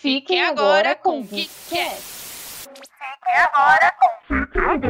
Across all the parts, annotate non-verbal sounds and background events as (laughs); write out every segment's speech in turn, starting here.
Fiquem agora com o Geekcast. Fiquem agora com o Geekcast.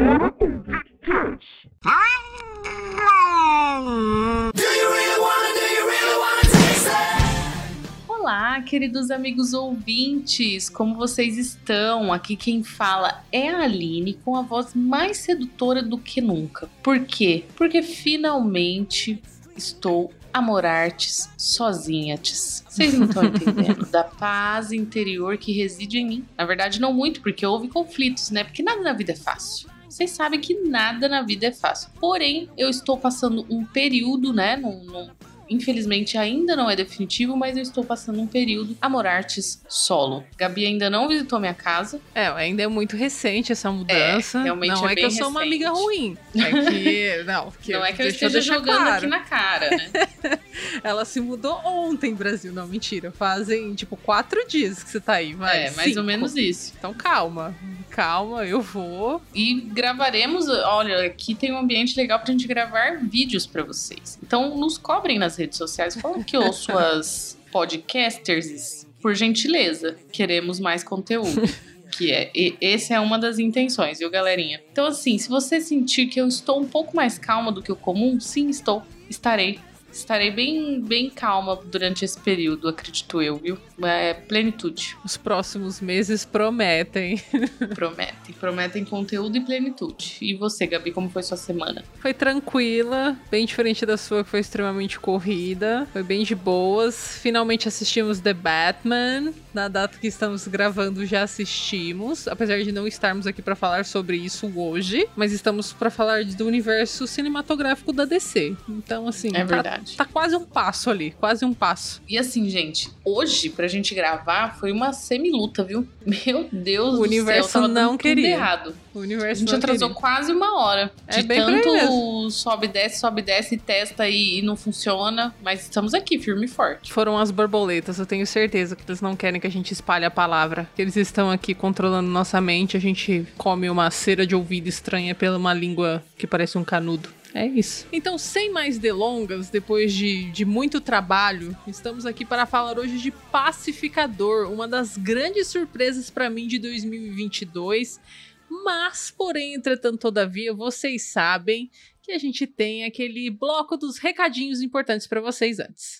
Olá, queridos amigos ouvintes, como vocês estão? Aqui quem fala é a Aline com a voz mais sedutora do que nunca. Por quê? Porque finalmente estou Amor Artes, sozinha. Vocês não estão entendendo da paz interior que reside em mim. Na verdade, não muito, porque houve conflitos, né? Porque nada na vida é fácil. Vocês sabem que nada na vida é fácil. Porém, eu estou passando um período, né? Num, num Infelizmente ainda não é definitivo, mas eu estou passando um período Amor Artes solo. Gabi ainda não visitou minha casa. É, ainda é muito recente essa mudança. É, realmente não é, é que eu sou uma amiga ruim. É (laughs) que. Não, que não é que eu esteja jogando claro. aqui na cara, né? (laughs) Ela se mudou ontem, Brasil. Não, mentira. Fazem, tipo, quatro dias que você tá aí. Vai, é, mais cinco. ou menos isso. Então calma. Calma, eu vou. E gravaremos. Olha, aqui tem um ambiente legal pra gente gravar vídeos para vocês. Então nos cobrem nas redes sociais. Falam que eu sou as podcasters, por gentileza. Queremos mais conteúdo. que é. E essa é uma das intenções, viu, galerinha? Então, assim, se você sentir que eu estou um pouco mais calma do que o comum, sim, estou. Estarei Estarei bem, bem calma durante esse período, acredito eu, viu? É plenitude. Os próximos meses prometem. (laughs) prometem. Prometem conteúdo e plenitude. E você, Gabi, como foi sua semana? Foi tranquila, bem diferente da sua, que foi extremamente corrida. Foi bem de boas. Finalmente assistimos The Batman. Na data que estamos gravando, já assistimos. Apesar de não estarmos aqui para falar sobre isso hoje, mas estamos para falar do universo cinematográfico da DC. Então, assim. É verdade. Tá verdade. Tá quase um passo ali, quase um passo. E assim, gente, hoje, pra gente gravar, foi uma semi-luta, viu? (laughs) Meu Deus o do universo céu, não queria. errado. O universo a gente atrasou queria. quase uma hora. É de bem tanto sobe, desce, sobe, desce, testa e, e não funciona. Mas estamos aqui, firme e forte. Foram as borboletas, eu tenho certeza que eles não querem que a gente espalhe a palavra. Que eles estão aqui controlando nossa mente, a gente come uma cera de ouvido estranha pela uma língua que parece um canudo. É isso. Então, sem mais delongas, depois de, de muito trabalho, estamos aqui para falar hoje de Pacificador, uma das grandes surpresas para mim de 2022. Mas, porém, entretanto, todavia, vocês sabem que a gente tem aquele bloco dos recadinhos importantes para vocês antes.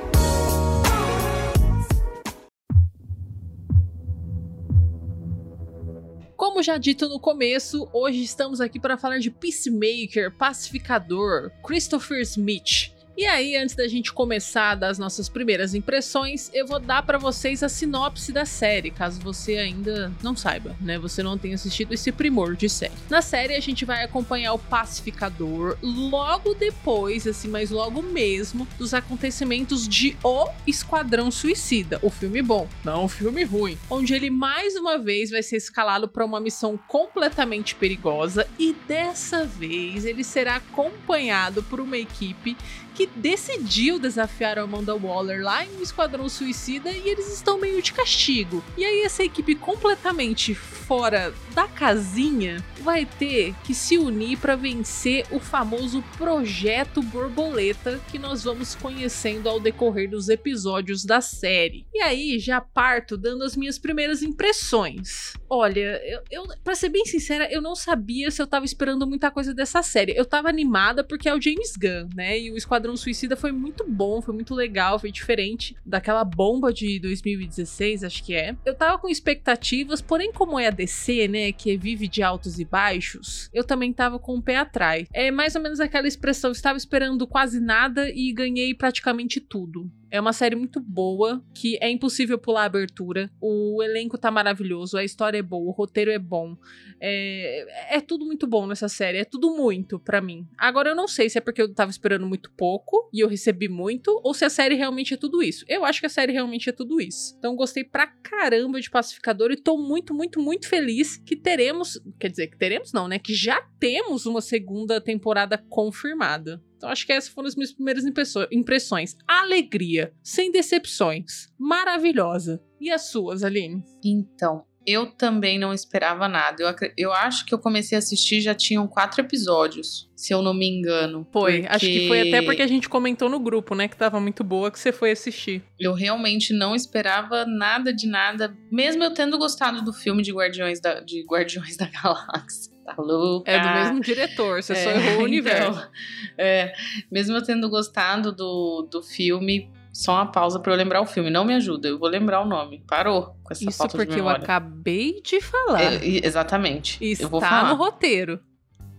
Como já dito no começo, hoje estamos aqui para falar de Peacemaker, Pacificador, Christopher Smith. E aí, antes da gente começar das nossas primeiras impressões, eu vou dar para vocês a sinopse da série, caso você ainda não saiba, né? Você não tenha assistido esse primor de série. Na série, a gente vai acompanhar o pacificador logo depois, assim, mas logo mesmo, dos acontecimentos de O Esquadrão Suicida, o filme bom, não o filme ruim, onde ele mais uma vez vai ser escalado para uma missão completamente perigosa e dessa vez ele será acompanhado por uma equipe que decidiu desafiar a Amanda Waller lá em um Esquadrão Suicida e eles estão meio de castigo. E aí essa equipe completamente fora da casinha vai ter que se unir para vencer o famoso Projeto Borboleta que nós vamos conhecendo ao decorrer dos episódios da série. E aí já parto dando as minhas primeiras impressões. Olha, eu, eu para ser bem sincera, eu não sabia se eu tava esperando muita coisa dessa série. Eu tava animada porque é o James Gunn, né? E o Esquadrão Suicida foi muito bom, foi muito legal, foi diferente daquela bomba de 2016, acho que é. Eu tava com expectativas, porém como é a DC, né, que vive de altos e baixos, eu também tava com o pé atrás. É mais ou menos aquela expressão, estava esperando quase nada e ganhei praticamente tudo. É uma série muito boa, que é impossível pular a abertura. O elenco tá maravilhoso, a história é boa, o roteiro é bom. É, é tudo muito bom nessa série, é tudo muito para mim. Agora eu não sei se é porque eu tava esperando muito pouco e eu recebi muito, ou se a série realmente é tudo isso. Eu acho que a série realmente é tudo isso. Então gostei pra caramba de Pacificador e tô muito, muito, muito feliz que teremos. Quer dizer, que teremos não, né? Que já temos uma segunda temporada confirmada. Então acho que essas foram as minhas primeiras impressões. Alegria, sem decepções, maravilhosa. E as suas, Aline? Então, eu também não esperava nada. Eu, eu acho que eu comecei a assistir já tinham quatro episódios, se eu não me engano. Foi, porque... acho que foi até porque a gente comentou no grupo, né, que tava muito boa, que você foi assistir. Eu realmente não esperava nada de nada, mesmo eu tendo gostado do filme de Guardiões da, de Guardiões da Galáxia. Tá louca? É do mesmo diretor, você é, só errou o (laughs) universo. Então, é, mesmo eu tendo gostado do, do filme, só uma pausa para eu lembrar o filme. Não me ajuda, eu vou lembrar o nome. Parou com essa Isso falta porque eu acabei de falar. É, exatamente. Está eu vou falar. no roteiro.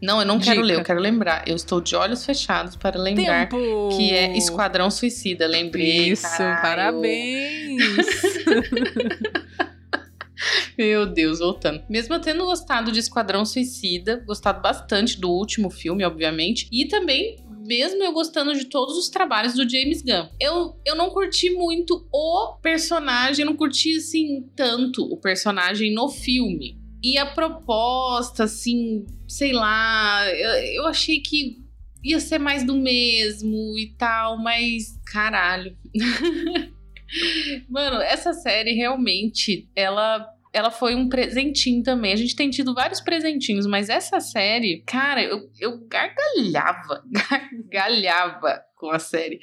Não, eu não Dica. quero ler, eu quero lembrar. Eu estou de olhos fechados para lembrar Tempo. que é Esquadrão Suicida. Lembrei. Isso, caralho. parabéns! (laughs) (laughs) Meu Deus, voltando. Mesmo eu tendo gostado de Esquadrão Suicida, gostado bastante do último filme, obviamente, e também mesmo eu gostando de todos os trabalhos do James Gunn. Eu, eu não curti muito o personagem, não curti assim tanto o personagem no filme. E a proposta, assim, sei lá, eu, eu achei que ia ser mais do mesmo e tal, mas caralho. (laughs) Mano, essa série realmente, ela ela foi um presentinho também. A gente tem tido vários presentinhos, mas essa série, cara, eu, eu gargalhava, (laughs) gargalhava com a série.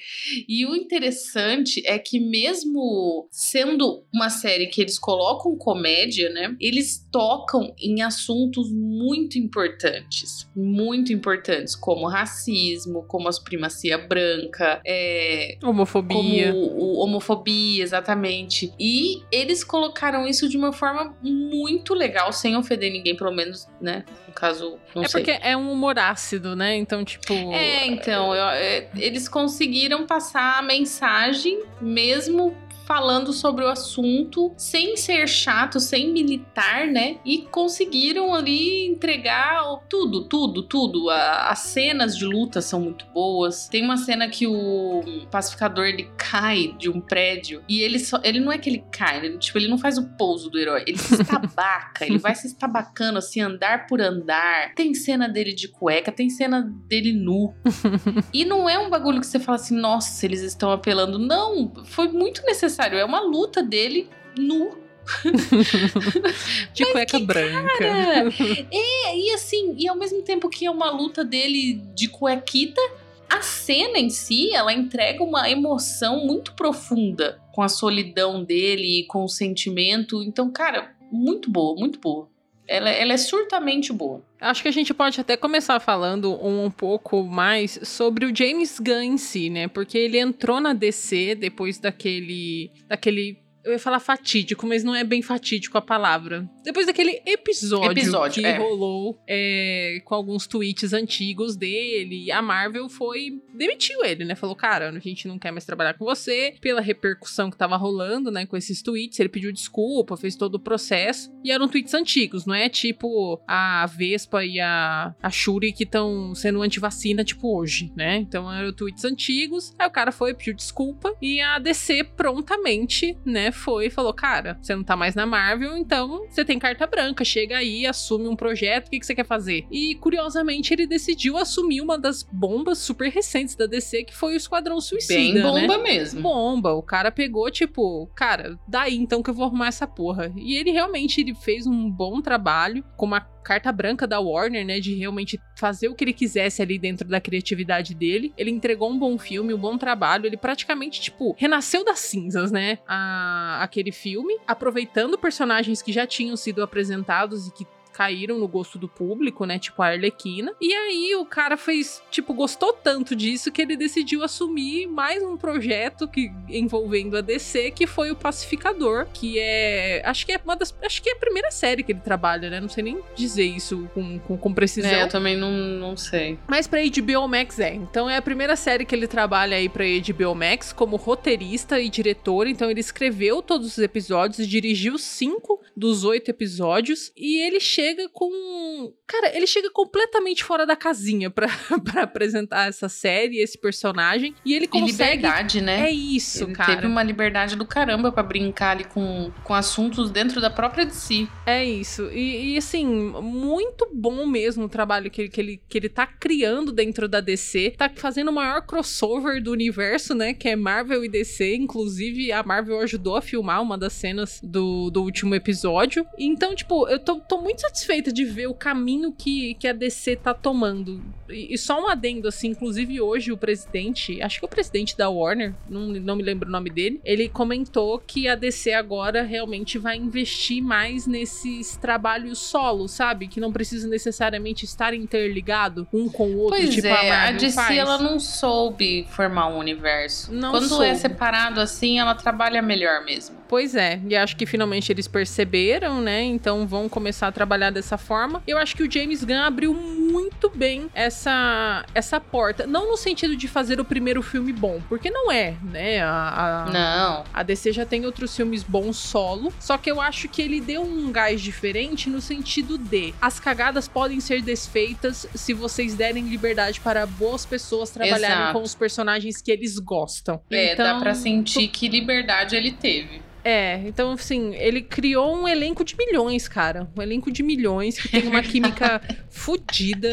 E o interessante é que mesmo sendo uma série que eles colocam comédia, né? Eles tocam em assuntos muito importantes, muito importantes, como racismo, como a supremacia branca, é, homofobia, como o, homofobia, exatamente. E eles colocaram isso de uma forma muito legal, sem ofender ninguém, pelo menos, né? No caso, não é sei. porque é um humor ácido, né? Então, tipo. É, então, eu, é, eles conseguiram passar a mensagem mesmo falando sobre o assunto sem ser chato, sem militar, né? E conseguiram ali entregar tudo, tudo, tudo. As cenas de luta são muito boas. Tem uma cena que o pacificador ele cai de um prédio e ele só, ele não é que ele cai, ele, tipo, ele não faz o pouso do herói, ele se estabaca, ele vai se estabacando assim, andar por andar. Tem cena dele de cueca, tem cena dele nu. (laughs) e não é um bagulho que você fala assim, nossa, eles estão apelando. Não, foi muito necessário necessário, é uma luta dele nu. (laughs) de cueca que, branca. Cara, é, e assim, e ao mesmo tempo que é uma luta dele de cuequita, a cena em si, ela entrega uma emoção muito profunda com a solidão dele, com o sentimento. Então, cara, muito boa, muito boa. Ela, ela é surtamente boa. Acho que a gente pode até começar falando um, um, pouco mais sobre o James Gunn em si, né? Porque ele entrou na DC depois daquele, daquele eu ia falar fatídico, mas não é bem fatídico a palavra. Depois daquele episódio, episódio que é. rolou é, com alguns tweets antigos dele, a Marvel foi. demitiu ele, né? Falou, cara, a gente não quer mais trabalhar com você. Pela repercussão que tava rolando, né, com esses tweets, ele pediu desculpa, fez todo o processo. E eram tweets antigos, não é tipo a Vespa e a, a Shuri que estão sendo antivacina, tipo hoje, né? Então eram tweets antigos. Aí o cara foi, pediu desculpa. E a DC prontamente, né? Foi e falou: Cara, você não tá mais na Marvel, então você tem carta branca, chega aí, assume um projeto, o que, que você quer fazer? E curiosamente ele decidiu assumir uma das bombas super recentes da DC, que foi o Esquadrão Suicida. Bem bomba né? mesmo. Bomba. O cara pegou, tipo, cara, daí então que eu vou arrumar essa porra. E ele realmente ele fez um bom trabalho com uma carta branca da Warner, né, de realmente fazer o que ele quisesse ali dentro da criatividade dele. Ele entregou um bom filme, um bom trabalho, ele praticamente, tipo, renasceu das cinzas, né, a, aquele filme, aproveitando personagens que já tinham sido apresentados e que caíram no gosto do público, né? Tipo a Arlequina. E aí o cara fez, tipo, gostou tanto disso que ele decidiu assumir mais um projeto que envolvendo a DC, que foi o Pacificador, que é, acho que é uma das, acho que é a primeira série que ele trabalha, né? Não sei nem dizer isso com, com, com precisão. É, eu também não, não sei. Mas pra HBO Max é. Então é a primeira série que ele trabalha aí pra HBO Max como roteirista e diretor. Então ele escreveu todos os episódios, dirigiu cinco dos oito episódios e ele chega com. Cara, ele chega completamente fora da casinha pra, (laughs) pra apresentar essa série, esse personagem. E ele consegue. E liberdade, né? É isso, ele cara. Teve uma liberdade do caramba pra brincar ali com, com assuntos dentro da própria de si. É isso. E, e, assim, muito bom mesmo o trabalho que, que, ele, que ele tá criando dentro da DC. Tá fazendo o maior crossover do universo, né? Que é Marvel e DC. Inclusive, a Marvel ajudou a filmar uma das cenas do, do último episódio. Então, tipo, eu tô, tô muito satisfeita de ver o caminho que, que a DC tá tomando. E, e só um adendo, assim, inclusive hoje o presidente, acho que o presidente da Warner, não, não me lembro o nome dele, ele comentou que a DC agora realmente vai investir mais nesses trabalhos solo, sabe? Que não precisa necessariamente estar interligado um com o outro, Pois tipo é, a a DC faz. ela não soube formar um universo. Não Quando soube. é separado assim, ela trabalha melhor mesmo. Pois é, e acho que finalmente eles perceberam, né? Então vão começar a trabalhar dessa forma. Eu acho que o James Gunn abriu muito bem essa, essa porta. Não no sentido de fazer o primeiro filme bom, porque não é, né? A, a- Não. A DC já tem outros filmes bons solo, só que eu acho que ele deu um gás diferente no sentido de as cagadas podem ser desfeitas se vocês derem liberdade para boas pessoas trabalharem Exato. com os personagens que eles gostam. É, então, dá pra sentir que liberdade ele teve. É, então assim, ele criou um elenco de milhões, cara. Um elenco de milhões que tem uma química (laughs) fodida.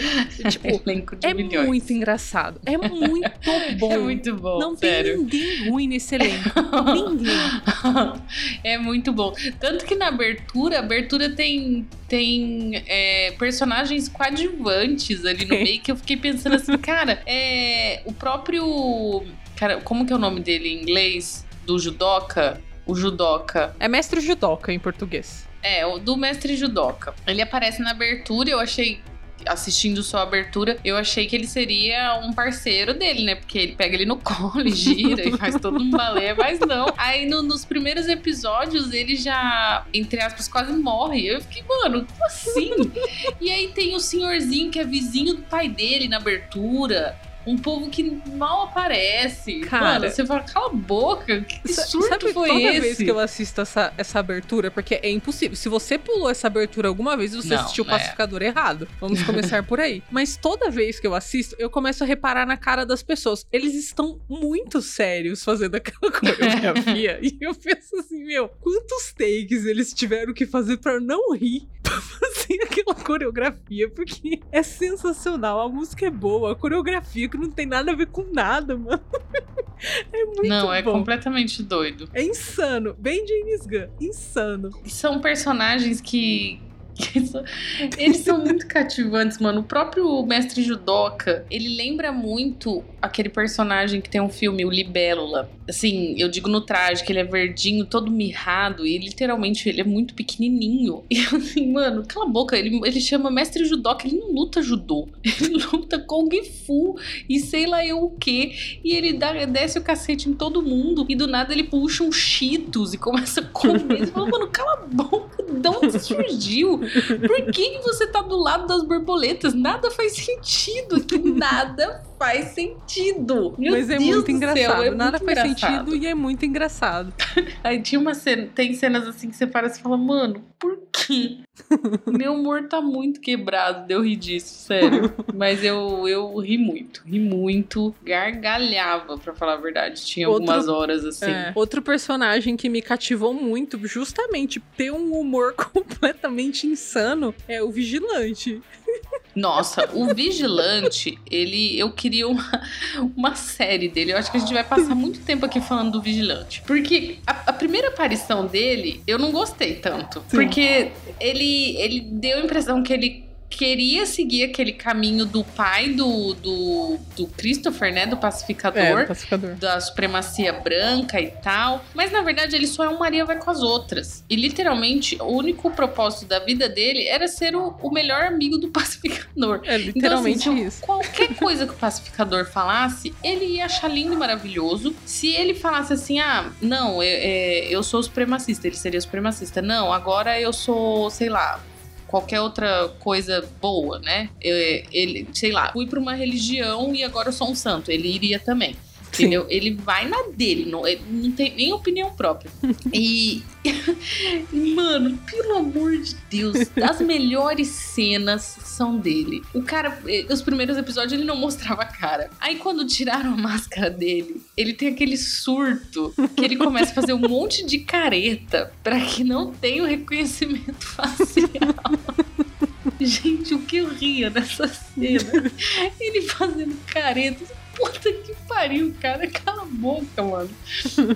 Tipo, Elenco de é milhões. muito engraçado. É muito (laughs) bom. É muito bom, Não sério. tem ninguém ruim nesse elenco. ninguém. (laughs) é muito bom. Tanto que na abertura, a abertura tem, tem é, personagens coadjuvantes ali no meio que eu fiquei pensando assim, cara, é, o próprio. Cara, como que é o nome dele em inglês? Do judoca? O judoca. É mestre judoca em português. É, o do mestre judoca. Ele aparece na abertura, eu achei. Assistindo sua abertura, eu achei que ele seria um parceiro dele, né? Porque ele pega ele no colo e gira e faz todo um balé, mas não. Aí no- nos primeiros episódios ele já, entre aspas, quase morre. Eu fiquei, mano, como assim? e aí tem o senhorzinho que é vizinho do pai dele na abertura. Um povo que mal aparece. Cara. Mano, você fala, cala a boca. Que surto Sabe foi toda esse? vez que eu assisto essa, essa abertura, porque é impossível. Se você pulou essa abertura alguma vez, você Não, assistiu o é. Pacificador errado. Vamos começar por aí. (laughs) Mas toda vez que eu assisto, eu começo a reparar na cara das pessoas. Eles estão muito sérios fazendo aquela coreografia. (laughs) e eu penso assim, meu, quantos takes eles tiveram que fazer pra eu não rir fazer (laughs) aquela coreografia? Porque é sensacional. A música é boa, a coreografia que não tem nada a ver com nada, mano. (laughs) É muito Não, é bom. completamente doido. É insano. Bem James Gunn. Insano. São personagens que. Eles são muito cativantes, mano. O próprio mestre Judoka, ele lembra muito aquele personagem que tem um filme, o Libélula. Assim, eu digo no traje, que ele é verdinho, todo mirrado, e literalmente ele é muito pequenininho. (laughs) E eu assim, mano, cala a boca, ele, ele chama mestre Judoka, ele não luta judô. Ele (laughs) luta Kung Fu e sei lá eu o que. E ele dá, desce o cacete em todo mundo. E do nada ele puxa um Cheetos e começa a comer. Você fala, mano, cala a boca. De onde surgiu? Por que, que você tá do lado das borboletas? Nada faz sentido aqui. Nada faz sentido. Meu Mas é Deus muito do céu, engraçado. é Nada muito faz engraçado. sentido e é muito engraçado. (laughs) Aí tinha uma cena, tem cenas assim que você para e fala, mano, por quê? (laughs) Meu humor tá muito quebrado de eu rir disso, sério. (laughs) Mas eu, eu ri muito, ri muito, gargalhava, pra falar a verdade. Tinha Outro- algumas horas assim. É. Outro personagem que me cativou muito, justamente ter um humor completamente insano, é o Vigilante. Nossa, o Vigilante, ele. Eu queria uma, uma série dele. Eu acho que a gente vai passar muito tempo aqui falando do Vigilante. Porque a, a primeira aparição dele, eu não gostei tanto. Sim. Porque ele, ele deu a impressão que ele queria seguir aquele caminho do pai do, do, do Christopher, né? Do pacificador. É, do pacificador. Da supremacia branca e tal. Mas na verdade ele só é um Maria vai com as outras. E literalmente o único propósito da vida dele era ser o, o melhor amigo do (laughs) pacificador. É literalmente então, assim, isso. Qualquer coisa que o pacificador falasse, ele ia achar lindo e maravilhoso. Se ele falasse assim, ah, não, eu, é, eu sou supremacista, ele seria supremacista. Não, agora eu sou, sei lá, qualquer outra coisa boa, né? Ele, sei lá, fui para uma religião e agora eu sou um santo. Ele iria também. Entendeu? Ele vai na dele, não, não tem nem opinião própria. (laughs) E, mano, pelo amor de Deus, as melhores cenas são dele. O cara, eh, os primeiros episódios ele não mostrava a cara. Aí quando tiraram a máscara dele, ele tem aquele surto que ele começa a fazer um monte de careta para que não tenha o reconhecimento (laughs) facial. Gente, o que eu ria nessa cena? Ele fazendo caretas puta que pariu, cara. Cala a boca, mano.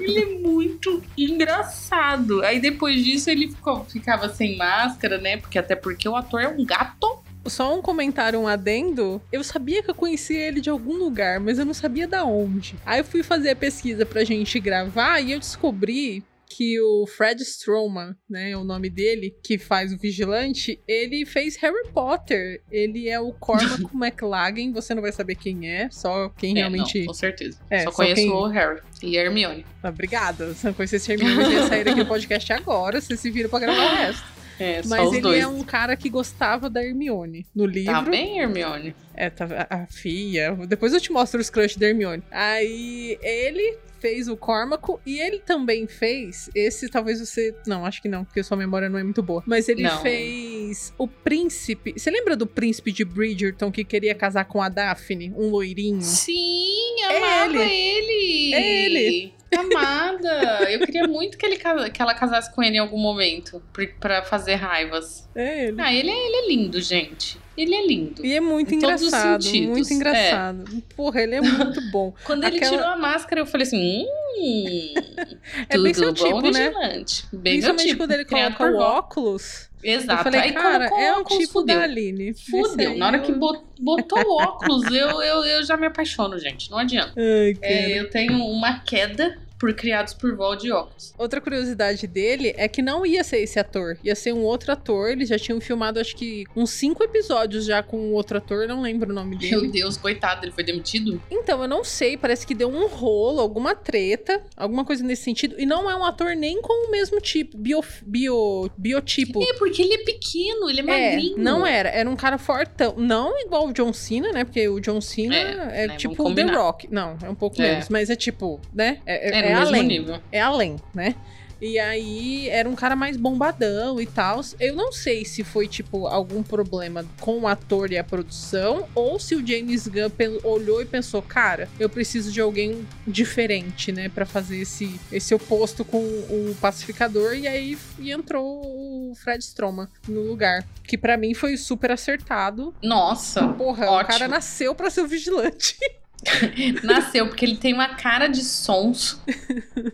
Ele é muito engraçado. Aí depois disso ele ficou, ficava sem máscara, né? Porque até porque o ator é um gato. Só um comentário, um adendo. Eu sabia que eu conhecia ele de algum lugar, mas eu não sabia da onde. Aí eu fui fazer a pesquisa pra gente gravar e eu descobri que o Fred Stroman, né, é o nome dele, que faz o vigilante, ele fez Harry Potter. Ele é o Cormac (laughs) McLaggen, você não vai saber quem é, só quem é, realmente... Não, com certeza. É, só, só conheço quem... o Harry e a Hermione. Ah, obrigada. Se não conhecesse Hermione, ia sair aqui do podcast agora, você se vira pra gravar o resto. É, Mas ele dois. é um cara que gostava da Hermione. No livro. Tá bem, Hermione. É, tá, a, a filha. Depois eu te mostro os crush da Hermione. Aí ele fez o Cormaco e ele também fez esse, talvez você, não, acho que não, porque sua memória não é muito boa, mas ele não. fez o príncipe. Você lembra do príncipe de Bridgerton que queria casar com a Daphne, um loirinho? Sim, amava é ele. ele. É ele. Amada! Eu queria muito que, ele, que ela casasse com ele em algum momento para fazer raivas. É ele. Ah, ele é, ele é lindo, gente. Ele é lindo. E é muito engraçado. Muito engraçado. É. Porra, ele é muito bom. (laughs) Quando Aquela... ele tirou a máscara, eu falei assim: hum. (laughs) é bem seu tipo, bom, né? Vigilante. Bem Principalmente tipo, quando ele coloca o óculos. Exato. Eu falei, Aí cara, é um óculos, tipo fudeu. da Aline. Fudeu. Na hora eu... que botou o óculos, eu, eu, eu já me apaixono, gente. Não adianta. (laughs) Ai, é, eu tenho uma queda por criados por Walt de. Outra curiosidade dele é que não ia ser esse ator, ia ser um outro ator. Eles já tinham filmado, acho que, uns cinco episódios já com um outro ator, não lembro o nome dele. Meu Deus, coitado, ele foi demitido? Então, eu não sei, parece que deu um rolo, alguma treta, alguma coisa nesse sentido. E não é um ator nem com o mesmo tipo, bio, bio, biotipo. É, porque ele é pequeno, ele é É, magrinho. não era, era um cara fortão. Não igual o John Cena, né? Porque o John Cena É, é, né, tipo The. Rock. Não, é um pouco É. menos, mas é tipo, né? É, É, além. nível. É além, né? E aí era um cara mais bombadão e tal. Eu não sei se foi, tipo, algum problema com o ator e a produção, ou se o James Gunn olhou e pensou, cara, eu preciso de alguém diferente, né? Pra fazer esse, esse oposto com o pacificador. E aí e entrou o Fred Stroman no lugar. Que pra mim foi super acertado. Nossa, Porra, o Ótimo. cara nasceu pra ser o vigilante. (laughs) (laughs) nasceu porque ele tem uma cara de sonso,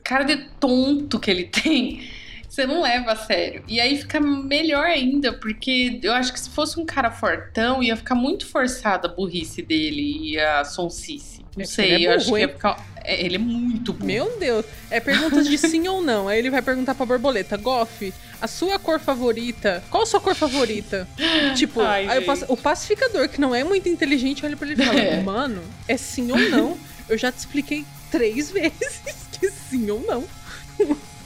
cara de tonto que ele tem. Você não leva a sério. E aí fica melhor ainda, porque eu acho que se fosse um cara fortão, ia ficar muito forçada a burrice dele e a sonsice. Não É, sei, é eu acho que ia ficar. É, ele é muito burro. Meu Deus. É perguntas de sim ou não. Aí ele vai perguntar pra borboleta: Goff, a sua cor favorita? Qual a sua cor favorita? tipo, Ai, aí o, pacificador, que não é muito inteligente, olha pra ele e fala: É. Mano, é sim ou não? Eu já te expliquei três (laughs) vezes que sim ou não.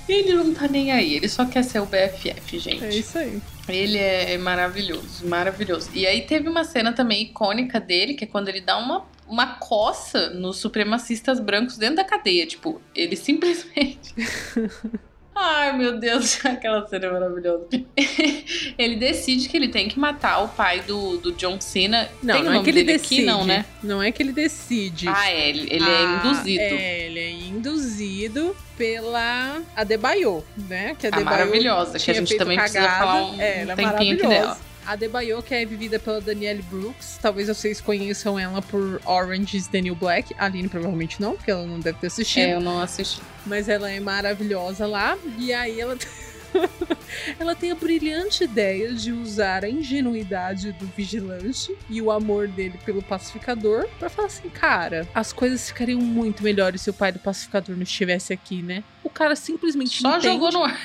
Ele não tá nem aí, ele só quer ser o BFF, gente. É isso aí. Ele é maravilhoso, maravilhoso. E aí teve uma cena também icônica dele, que é quando ele dá uma, uma coça nos supremacistas brancos dentro da cadeia. Tipo, ele simplesmente. (laughs) Ai, meu Deus, (laughs) aquela cena é maravilhosa. (laughs) ele decide que ele tem que matar o pai do, do John Cena. Não, tem não é que ele decide. aqui, não, né? Não é que ele decide. Ah, é, ele, ele é Ah, induzido. É, ele é induzido pela Adebayo, né? Que a A Adebayo maravilhosa, que a gente também precisa cagada. falar um, É, ela é tempinho aqui dela. A Debayo, que é vivida pela Danielle Brooks. Talvez vocês conheçam ela por Orange is the New Black. A Aline provavelmente não, porque ela não deve ter assistido. É, eu não assisti. Mas ela é maravilhosa lá. E aí ela. (laughs) ela tem a brilhante ideia de usar a ingenuidade do vigilante e o amor dele pelo pacificador pra falar assim, cara, as coisas ficariam muito melhores se o pai do pacificador não estivesse aqui, né? O cara simplesmente Só entende, jogou no ar.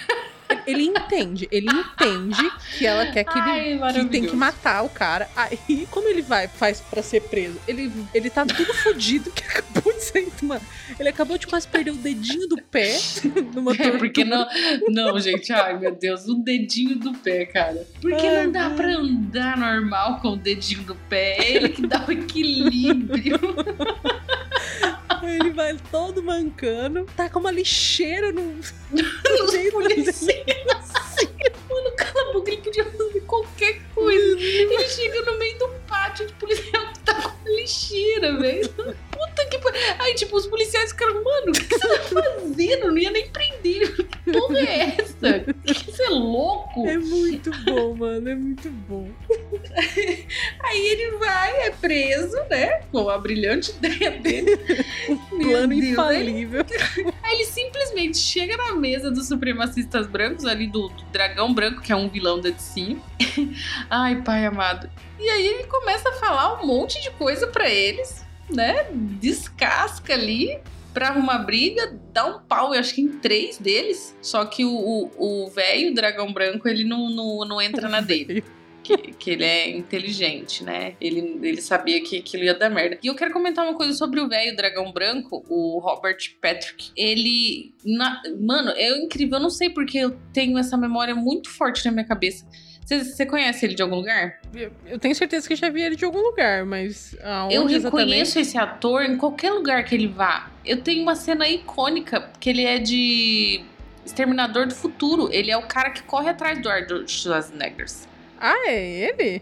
Ele entende, ele entende que ela quer que ele Ai, que tem que matar o cara. Aí, como ele vai, faz pra ser preso? Ele, ele tá tudo fodido que (laughs) acabou de sair. Mano, ele acabou de quase perder o dedinho do pé (laughs) numa É, tortura. porque não. Não, gente, ai meu Deus, o dedinho do pé, cara. Porque Ai, não dá pra andar normal com o dedinho do pé. É ele que dá o equilíbrio. (laughs) Ele vai todo mancando, tá com uma lixeira no. Os jeito policiais. Mano, cala a boca, ele podia fazer qualquer coisa. Ele chega no meio do pátio de policial que (laughs) tá com lixeira, velho. Puta que pariu. Aí, tipo, os policiais ficaram, mano, o que você tá fazendo? Não ia nem prender. Que porra é essa? Que você é louco? É muito bom, mano, é muito bom. (laughs) Aí ele vai, é preso, né? Com a brilhante ideia dele. (laughs) Meu Plano Deus, infalível. Aí ele simplesmente chega na mesa dos supremacistas brancos, ali do, do dragão branco, que é um vilão da DC. Ai, pai amado. E aí ele começa a falar um monte de coisa pra eles, né? Descasca ali pra arrumar briga, dá um pau, eu acho que em três deles. Só que o velho dragão branco, ele não, não, não entra na dele. Que, que ele é inteligente, né? Ele, ele sabia que aquilo ia dar merda. E eu quero comentar uma coisa sobre o velho dragão branco, o Robert Patrick. Ele. na- mano, é incrível. Eu não sei porque eu tenho essa memória muito forte na minha cabeça. Você- conhece ele de algum lugar? Eu- Eu tenho certeza que já vi ele de algum lugar, mas aonde eu exatamente? reconheço esse ator em qualquer lugar que ele vá. Eu tenho uma cena icônica que ele é de Exterminador do Futuro. Ele é o cara que corre atrás do Arnold Schwarzenegger. Ah, é ele?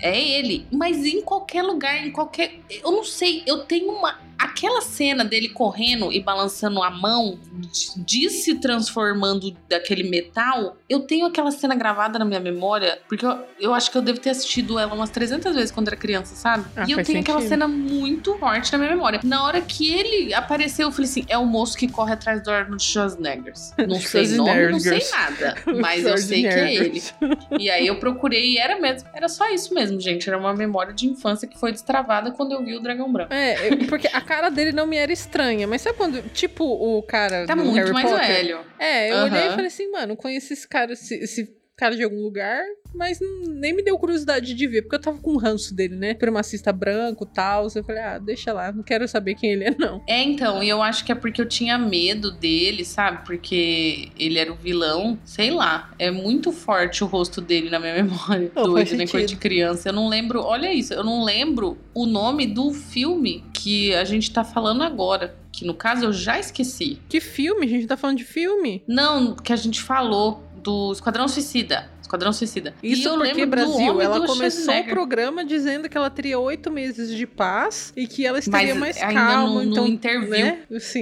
É ele, mas em qualquer lugar, em qualquer. Eu não sei, eu tenho uma. Aquela cena dele correndo e balançando a mão, de- de se transformando daquele metal, eu tenho aquela cena gravada na minha memória, porque eu, eu acho que eu devo ter assistido ela umas 300 vezes quando era criança, sabe? Ah, e eu tenho aquela sentido. cena muito forte na minha memória. Na hora que ele apareceu, eu falei assim: é o moço que corre atrás do Arnold Schwarzenegger. (laughs) Não sei nome, não sei nada, (laughs) mas eu sei que é ele. (laughs) E aí eu procurei e era mesmo. Era só isso mesmo, gente. Era uma memória de infância que foi destravada quando eu vi o Dragão Branco. É, porque a cara dele não me era estranha, mas sabe quando, tipo, o cara Tá do muito Harry mais Potter? velho. É, eu olhei e falei assim, mano, conheço esse cara, esse, esse cara de algum lugar, mas nem me deu curiosidade de ver, porque eu tava com um ranço dele, né? Supremacista branco e tal. Eu falei, ah, deixa lá, não quero saber quem ele é, não. É, então, e eu acho que é porque eu tinha medo dele, sabe? Porque ele era o vilão, sei lá. É muito forte o rosto dele na minha (laughs) memória. Oh, Doido, né? Coisa de criança. Eu não lembro, olha isso, eu não lembro o nome do filme que a gente tá falando agora. Que no caso eu já esqueci. Que filme? A gente tá falando de filme? Não, que a gente falou do Esquadrão Suicida. Esquadrão Suicida. E Isso eu porque, Brasil, ela começou o programa dizendo que ela teria oito meses de paz e que ela estaria Mas mais calma, não- não então, interviu. né?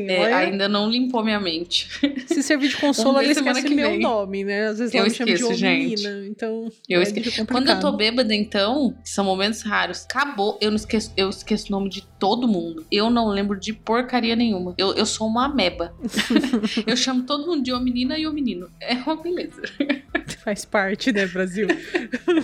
É, olha, ainda não limpou minha mente. se servir de (laughs) consolo, ela semana esquece que meu vem. nome, né? Às vezes Eu ela me chama de esqueço, gente. menina, então Eu é esqueço. Quando eu tô bêbada, então, são momentos raros, acabou. Eu não esqueço, eu esqueço o nome de todo mundo. Eu não lembro de porcaria nenhuma. Eu, eu sou uma ameba. (laughs) eu chamo todo mundo de ô menina e ô menino. É uma beleza. (laughs) Faz parte, né, Brasil?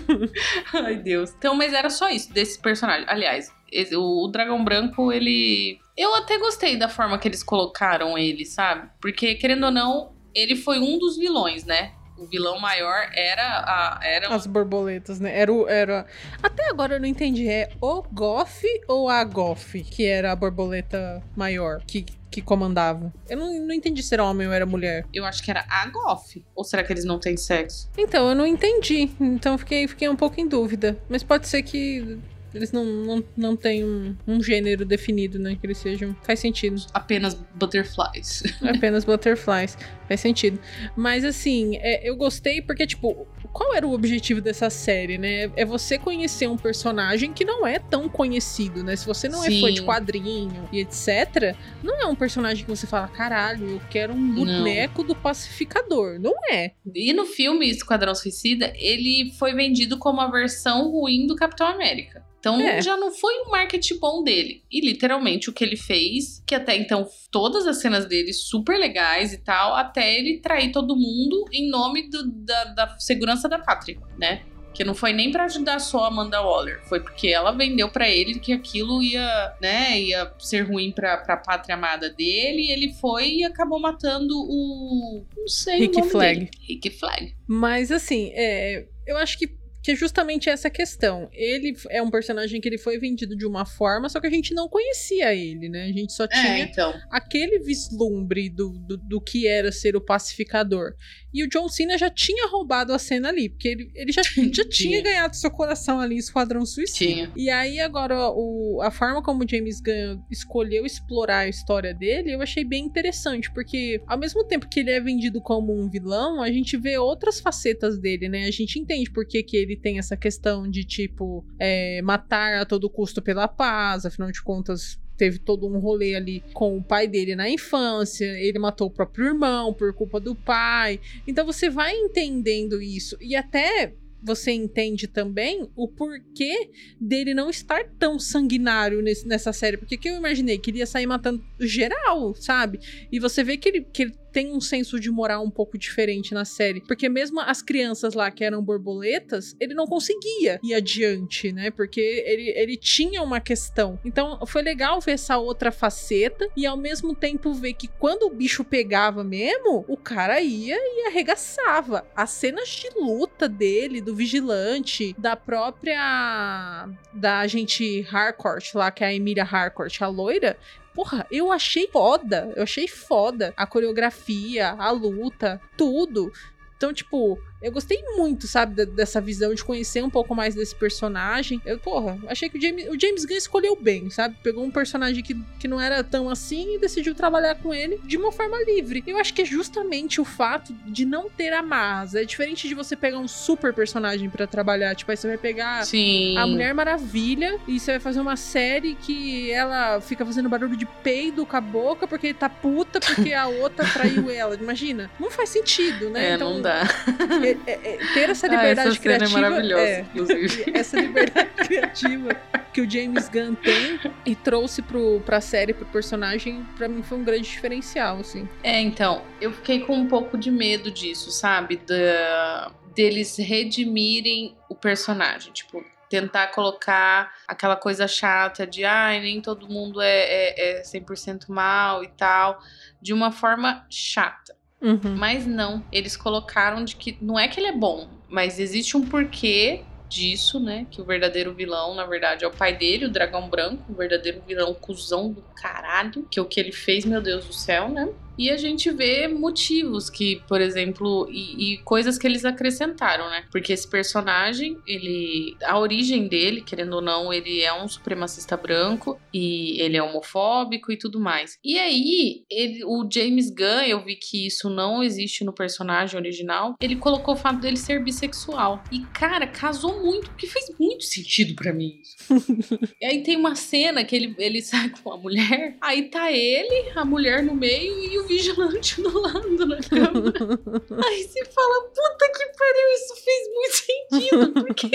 (laughs) Ai, Deus. Então, mas era só isso desse personagem. Aliás, o Dragão Branco, ele. Eu até gostei da forma que eles colocaram ele, sabe? Porque, querendo ou não, ele foi um dos vilões, né? O vilão maior era a. Era As borboletas, né? Era, o- era. Até agora eu não entendi. É o Goff ou a Goff que era a borboleta maior que, que comandava? Eu não, não entendi se era homem ou era mulher. Eu acho que era a Goff. Ou será que eles não têm sexo? Então, eu não entendi. Então fiquei, fiquei um pouco em dúvida. Mas pode ser que eles não, não, não tenham um, um gênero definido, né? Que eles sejam. Faz sentido. Apenas butterflies. (laughs) Apenas butterflies. Faz sentido. Mas assim, é, eu gostei porque, tipo, qual era o objetivo dessa série, né? É você conhecer um personagem que não é tão conhecido, né? Se você não é fã Sim. de quadrinho e etc., não é um personagem que você fala, caralho, eu quero um boneco do pacificador. Não é. E no filme Esquadrão Suicida, ele foi vendido como a versão ruim do Capitão América. Então É. já não foi um marketing bom dele. E literalmente o que ele fez, que até então todas as cenas dele super legais e tal, até ele trair todo mundo em nome do- da, da segurança da pátria, né? Que não foi nem pra ajudar só a Amanda Waller, foi porque ela vendeu pra ele que aquilo ia, né, ia ser ruim pra, pra pátria amada dele, e ele foi e acabou matando o. Não sei Rick o nome Flag. dele. Rick Flag. Mas assim, é, eu acho que, que é justamente essa questão. Ele é um personagem que ele foi vendido de uma forma, só que a gente não conhecia ele, né? A gente só É, tinha então. aquele vislumbre do, do, do que era ser o pacificador. E o John Cena já tinha roubado a cena ali, porque ele, ele já, já tinha Tinha. ganhado seu coração ali em Esquadrão Suicida. Tinha. E aí, agora, o, a forma como o James Gunn escolheu explorar a história dele, eu achei bem interessante, porque ao mesmo tempo que ele é vendido como um vilão, a gente vê outras facetas dele, né? A gente entende por que, que ele tem essa questão de, tipo, é, matar a todo custo pela paz, afinal de contas. Teve todo um rolê ali com o pai dele na infância. Ele matou o próprio irmão por culpa do pai. Então você vai entendendo isso. E até você entende também o porquê dele não estar tão sanguinário nesse- nessa série. Porque que eu imaginei que ele ia sair matando geral, sabe? E você vê que ele, que ele tem um senso de moral um pouco diferente na série. Porque mesmo as crianças lá que eram borboletas, ele não conseguia ir adiante, né? Porque ele, ele tinha uma questão. Então foi legal ver essa outra faceta e ao mesmo tempo ver que quando o bicho pegava mesmo, o cara ia e arregaçava. As cenas de luta dele, do vigilante, da própria. da agente Harcourt lá, que é a Emilia Harcourt, a loira. Porra, eu achei foda. Eu achei foda. A coreografia, a luta, tudo. Então, tipo, eu gostei muito, sabe, dessa visão de conhecer um pouco mais desse personagem. Eu, porra, achei que o James, o James Gunn escolheu bem, sabe? Pegou um personagem que, que não era tão assim e decidiu trabalhar com ele de uma forma livre. Eu acho que é justamente o fato de não ter amarras. É diferente de você pegar um super personagem pra trabalhar. Tipo, aí você vai pegar Sim. a Mulher Maravilha e você vai fazer uma série que ela fica fazendo barulho de peido com a boca porque tá puta porque a outra traiu (laughs) ela. Imagina. Não faz sentido, né? É, então, não dá. (laughs) é- é- ter essa Ah, liberdade essa cena é criativa. maravilhosa, é, inclusive. (laughs) essa liberdade criativa que o James Gunn tem e trouxe pro, pra série, pro personagem, pra mim foi um grande diferencial, assim. É, então, eu fiquei com um pouco de medo disso, sabe? Da, deles redimirem o personagem. Tipo, tentar colocar aquela coisa chata de ai, nem todo mundo é, é, é 100% mal e tal, de uma forma chata. Uhum. Mas não, eles colocaram de que não é que ele é bom, mas existe um porquê disso, né? Que o verdadeiro vilão, na verdade, é o pai dele, o dragão branco, o verdadeiro vilão cuzão do caralho, que é o que ele fez, meu Deus do céu, né? E a gente vê motivos que, por exemplo, e, e coisas que eles acrescentaram, né? Porque esse personagem, ele. A origem dele, querendo ou não, ele é um supremacista branco e ele é homofóbico e tudo mais. E aí, ele, o James Gunn, eu vi que isso não existe no personagem original, ele colocou o fato dele ser bissexual. E, cara, casou muito, porque fez muito sentido pra mim isso. (laughs) e aí tem uma cena que ele, ele sai com a mulher, aí tá ele, a mulher no meio e o vigilante do lado na cama. (laughs) Aí você fala, puta que pariu, isso fez muito sentido. Porque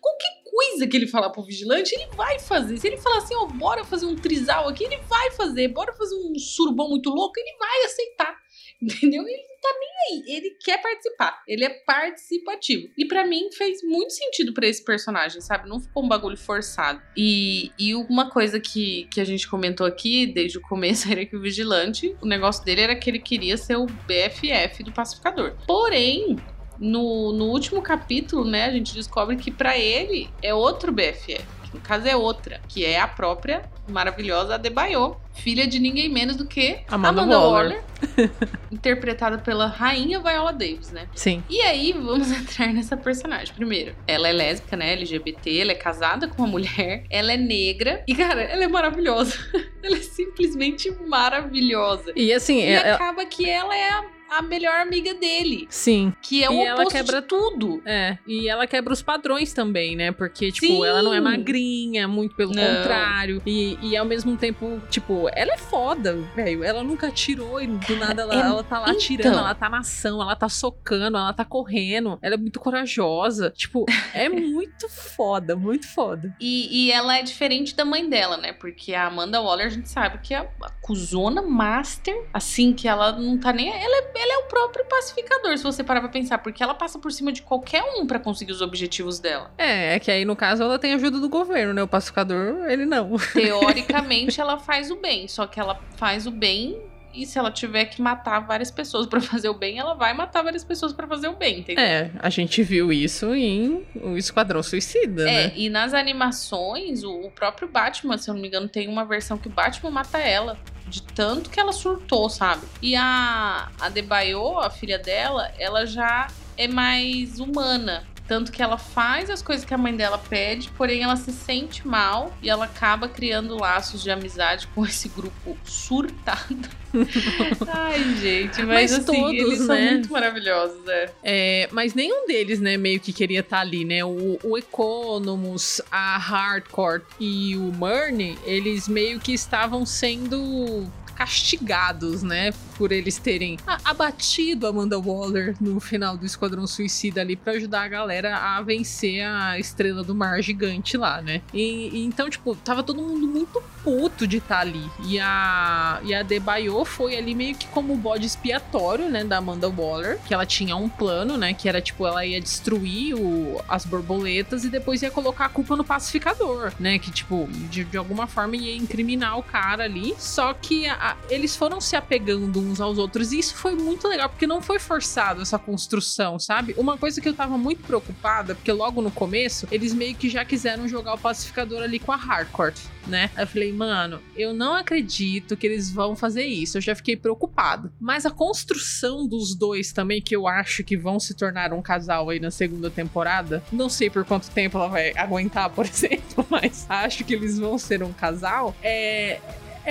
qualquer coisa que ele falar pro vigilante, ele vai fazer. Se ele falar assim, ó, bora fazer um trisal aqui, ele vai fazer. Bora fazer um surubão muito louco, ele vai aceitar. (laughs) Entendeu? Ele não tá nem aí. Ele quer participar. Ele é participativo. E pra mim fez muito sentido pra esse personagem, sabe? Não ficou um bagulho forçado. E, e uma coisa que, que a gente comentou aqui desde o começo (laughs) era que o vigilante, o negócio dele era que ele queria ser o BFF do pacificador. Porém, no, no último capítulo, né, a gente descobre que pra ele é outro BFF. No caso é outra, que é a própria maravilhosa Adebayo, filha de ninguém menos do que Amanda Amanda, Waller. Waller, (laughs) interpretada pela rainha Viola Davis, né? Sim. E aí, vamos (laughs) entrar nessa personagem. Primeiro, ela é lésbica, né? LGBT, ela é casada com uma mulher, ela é negra e, cara, ela é maravilhosa. (laughs) ela é simplesmente maravilhosa. E assim, E é- é- acaba que ela é a, a melhor amiga dele. Sim. Que é o E ela quebra tudo. É, e ela quebra os padrões também, né? Porque, tipo, Sim. ela não é magrinha, muito pelo Não. contrário. E, e ao mesmo tempo, tipo, ela é foda, velho. Ela nunca atirou e do nada ela, é- ela tá lá então. atirando, ela tá na ação, ela tá socando, ela tá correndo. Ela é muito corajosa. Tipo, é (laughs) muito foda, muito foda. E, e ela é diferente da mãe dela, né? Porque a Amanda Waller, a gente sabe que é a cuzona master, assim, que ela não tá nem. Ela é, ela é o próprio pacificador, se você parar pra pensar, porque ela passa por cima de qualquer um pra conseguir os objetivos dela. É, é que aí no caso ela tem ajuda do governo, né? O pacificador, ele não. Teoricamente, (laughs) ela faz o bem, só que ela faz o bem. E se ela tiver que matar várias pessoas pra fazer o bem, ela vai matar várias pessoas pra fazer o bem, entendeu? É, a gente viu isso em O Esquadrão Suicida, É, né? e nas animações, o, o próprio Batman, se eu não me engano, tem uma versão que o Batman mata ela. De tanto que ela surtou, sabe? E a, a Debaio, a filha dela, ela já é mais humana. Tanto que ela faz as coisas que a mãe dela pede, porém ela se sente mal e ela acaba criando laços de amizade com (laughs) esse grupo surtado. (laughs) Ai, gente, mas, Mas assim, todos, eles são né? muito maravilhosos, é. É, mas nenhum deles, né, meio que queria estar ali, né? O, o Economus, a Hardcore e o Murney, eles meio que estavam sendo castigados, né? Por eles terem abatido Amanda Waller no final do Esquadrão Suicida ali pra ajudar a galera a vencer a Estrela do Mar gigante lá, né? E, e então, tipo, tava todo mundo muito puto de estar ali. E a, e a Debaio foi ali meio que como o bode expiatório, né, da Amanda Waller, que ela tinha um plano, né, que era tipo, ela ia destruir o, as borboletas e depois ia colocar a culpa no pacificador, né, que tipo, de, de alguma forma ia incriminar o cara ali. Só que a- a- eles foram se apegando uns aos outros e isso foi muito legal, porque não foi forçado essa construção, sabe? Uma coisa que eu tava muito preocupada, porque logo no começo, eles meio que já quiseram jogar o pacificador ali com a Harcourt, né? Eu falei, mano, eu não acredito que eles vão fazer isso. Eu já fiquei preocupado. Mas a construção dos dois também, que eu acho que vão se tornar um casal aí na segunda temporada, não sei por quanto tempo ela vai aguentar, (laughs) por exemplo, mas acho que eles vão ser um casal. É.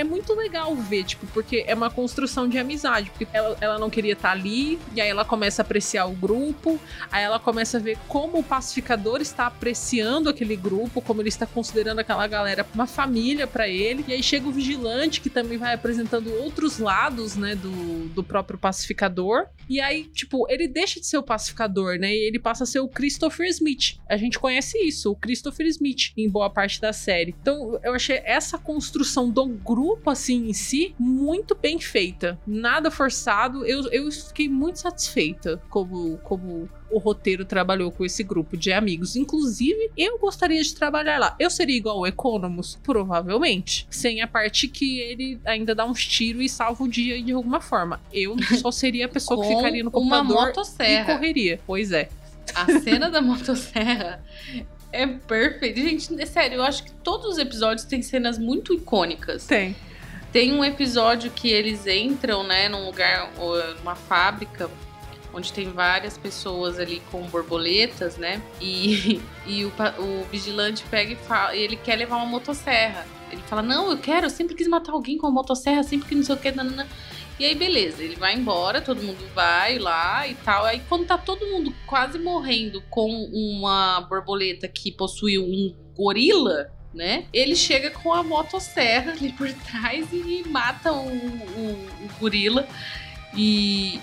É muito legal ver, tipo, porque é uma construção de amizade. Porque ela, ela não queria estar ali, e aí ela começa a apreciar o grupo, Aí ela começa a ver como o pacificador está apreciando aquele grupo, como ele está considerando aquela galera uma família pra ele. E aí chega o vigilante, que também vai apresentando outros lados, né, do, do próprio pacificador. E aí, tipo, ele deixa de ser o pacificador, né, e ele passa a ser o Christopher Smith. A gente conhece isso, o Christopher Smith, em boa parte da série. Então, eu achei essa construção do grupo, assim, em si, muito bem feita. Nada forçado. Eu, eu fiquei muito satisfeita como, como o roteiro trabalhou com esse grupo de amigos. Inclusive, eu gostaria de trabalhar lá. Eu seria igual o Economus? Provavelmente. Sem a parte que ele ainda dá uns tiros e salva o dia de alguma forma. Eu (laughs) só seria a pessoa que ficaria no uma computador e motosserra. correria. Pois é. A cena da motosserra (laughs) é perfeita. Gente, é sério, eu acho que todos os episódios têm cenas muito icônicas. Tem. Tem um episódio que eles entram, né, num lugar, numa fábrica, onde tem várias pessoas ali com borboletas, né? E, (laughs) e o, o vigilante pega e fala, e ele quer levar uma motosserra. Ele fala: Não, eu quero, eu sempre quis matar alguém com uma motosserra, sempre que não sei o que. Nanana. E aí, beleza, ele vai embora, todo mundo vai lá e tal. Aí, quando tá todo mundo quase morrendo com uma borboleta que possuiu um gorila, né? Ele chega com a motosserra ali por trás e mata o, o, o gorila. E,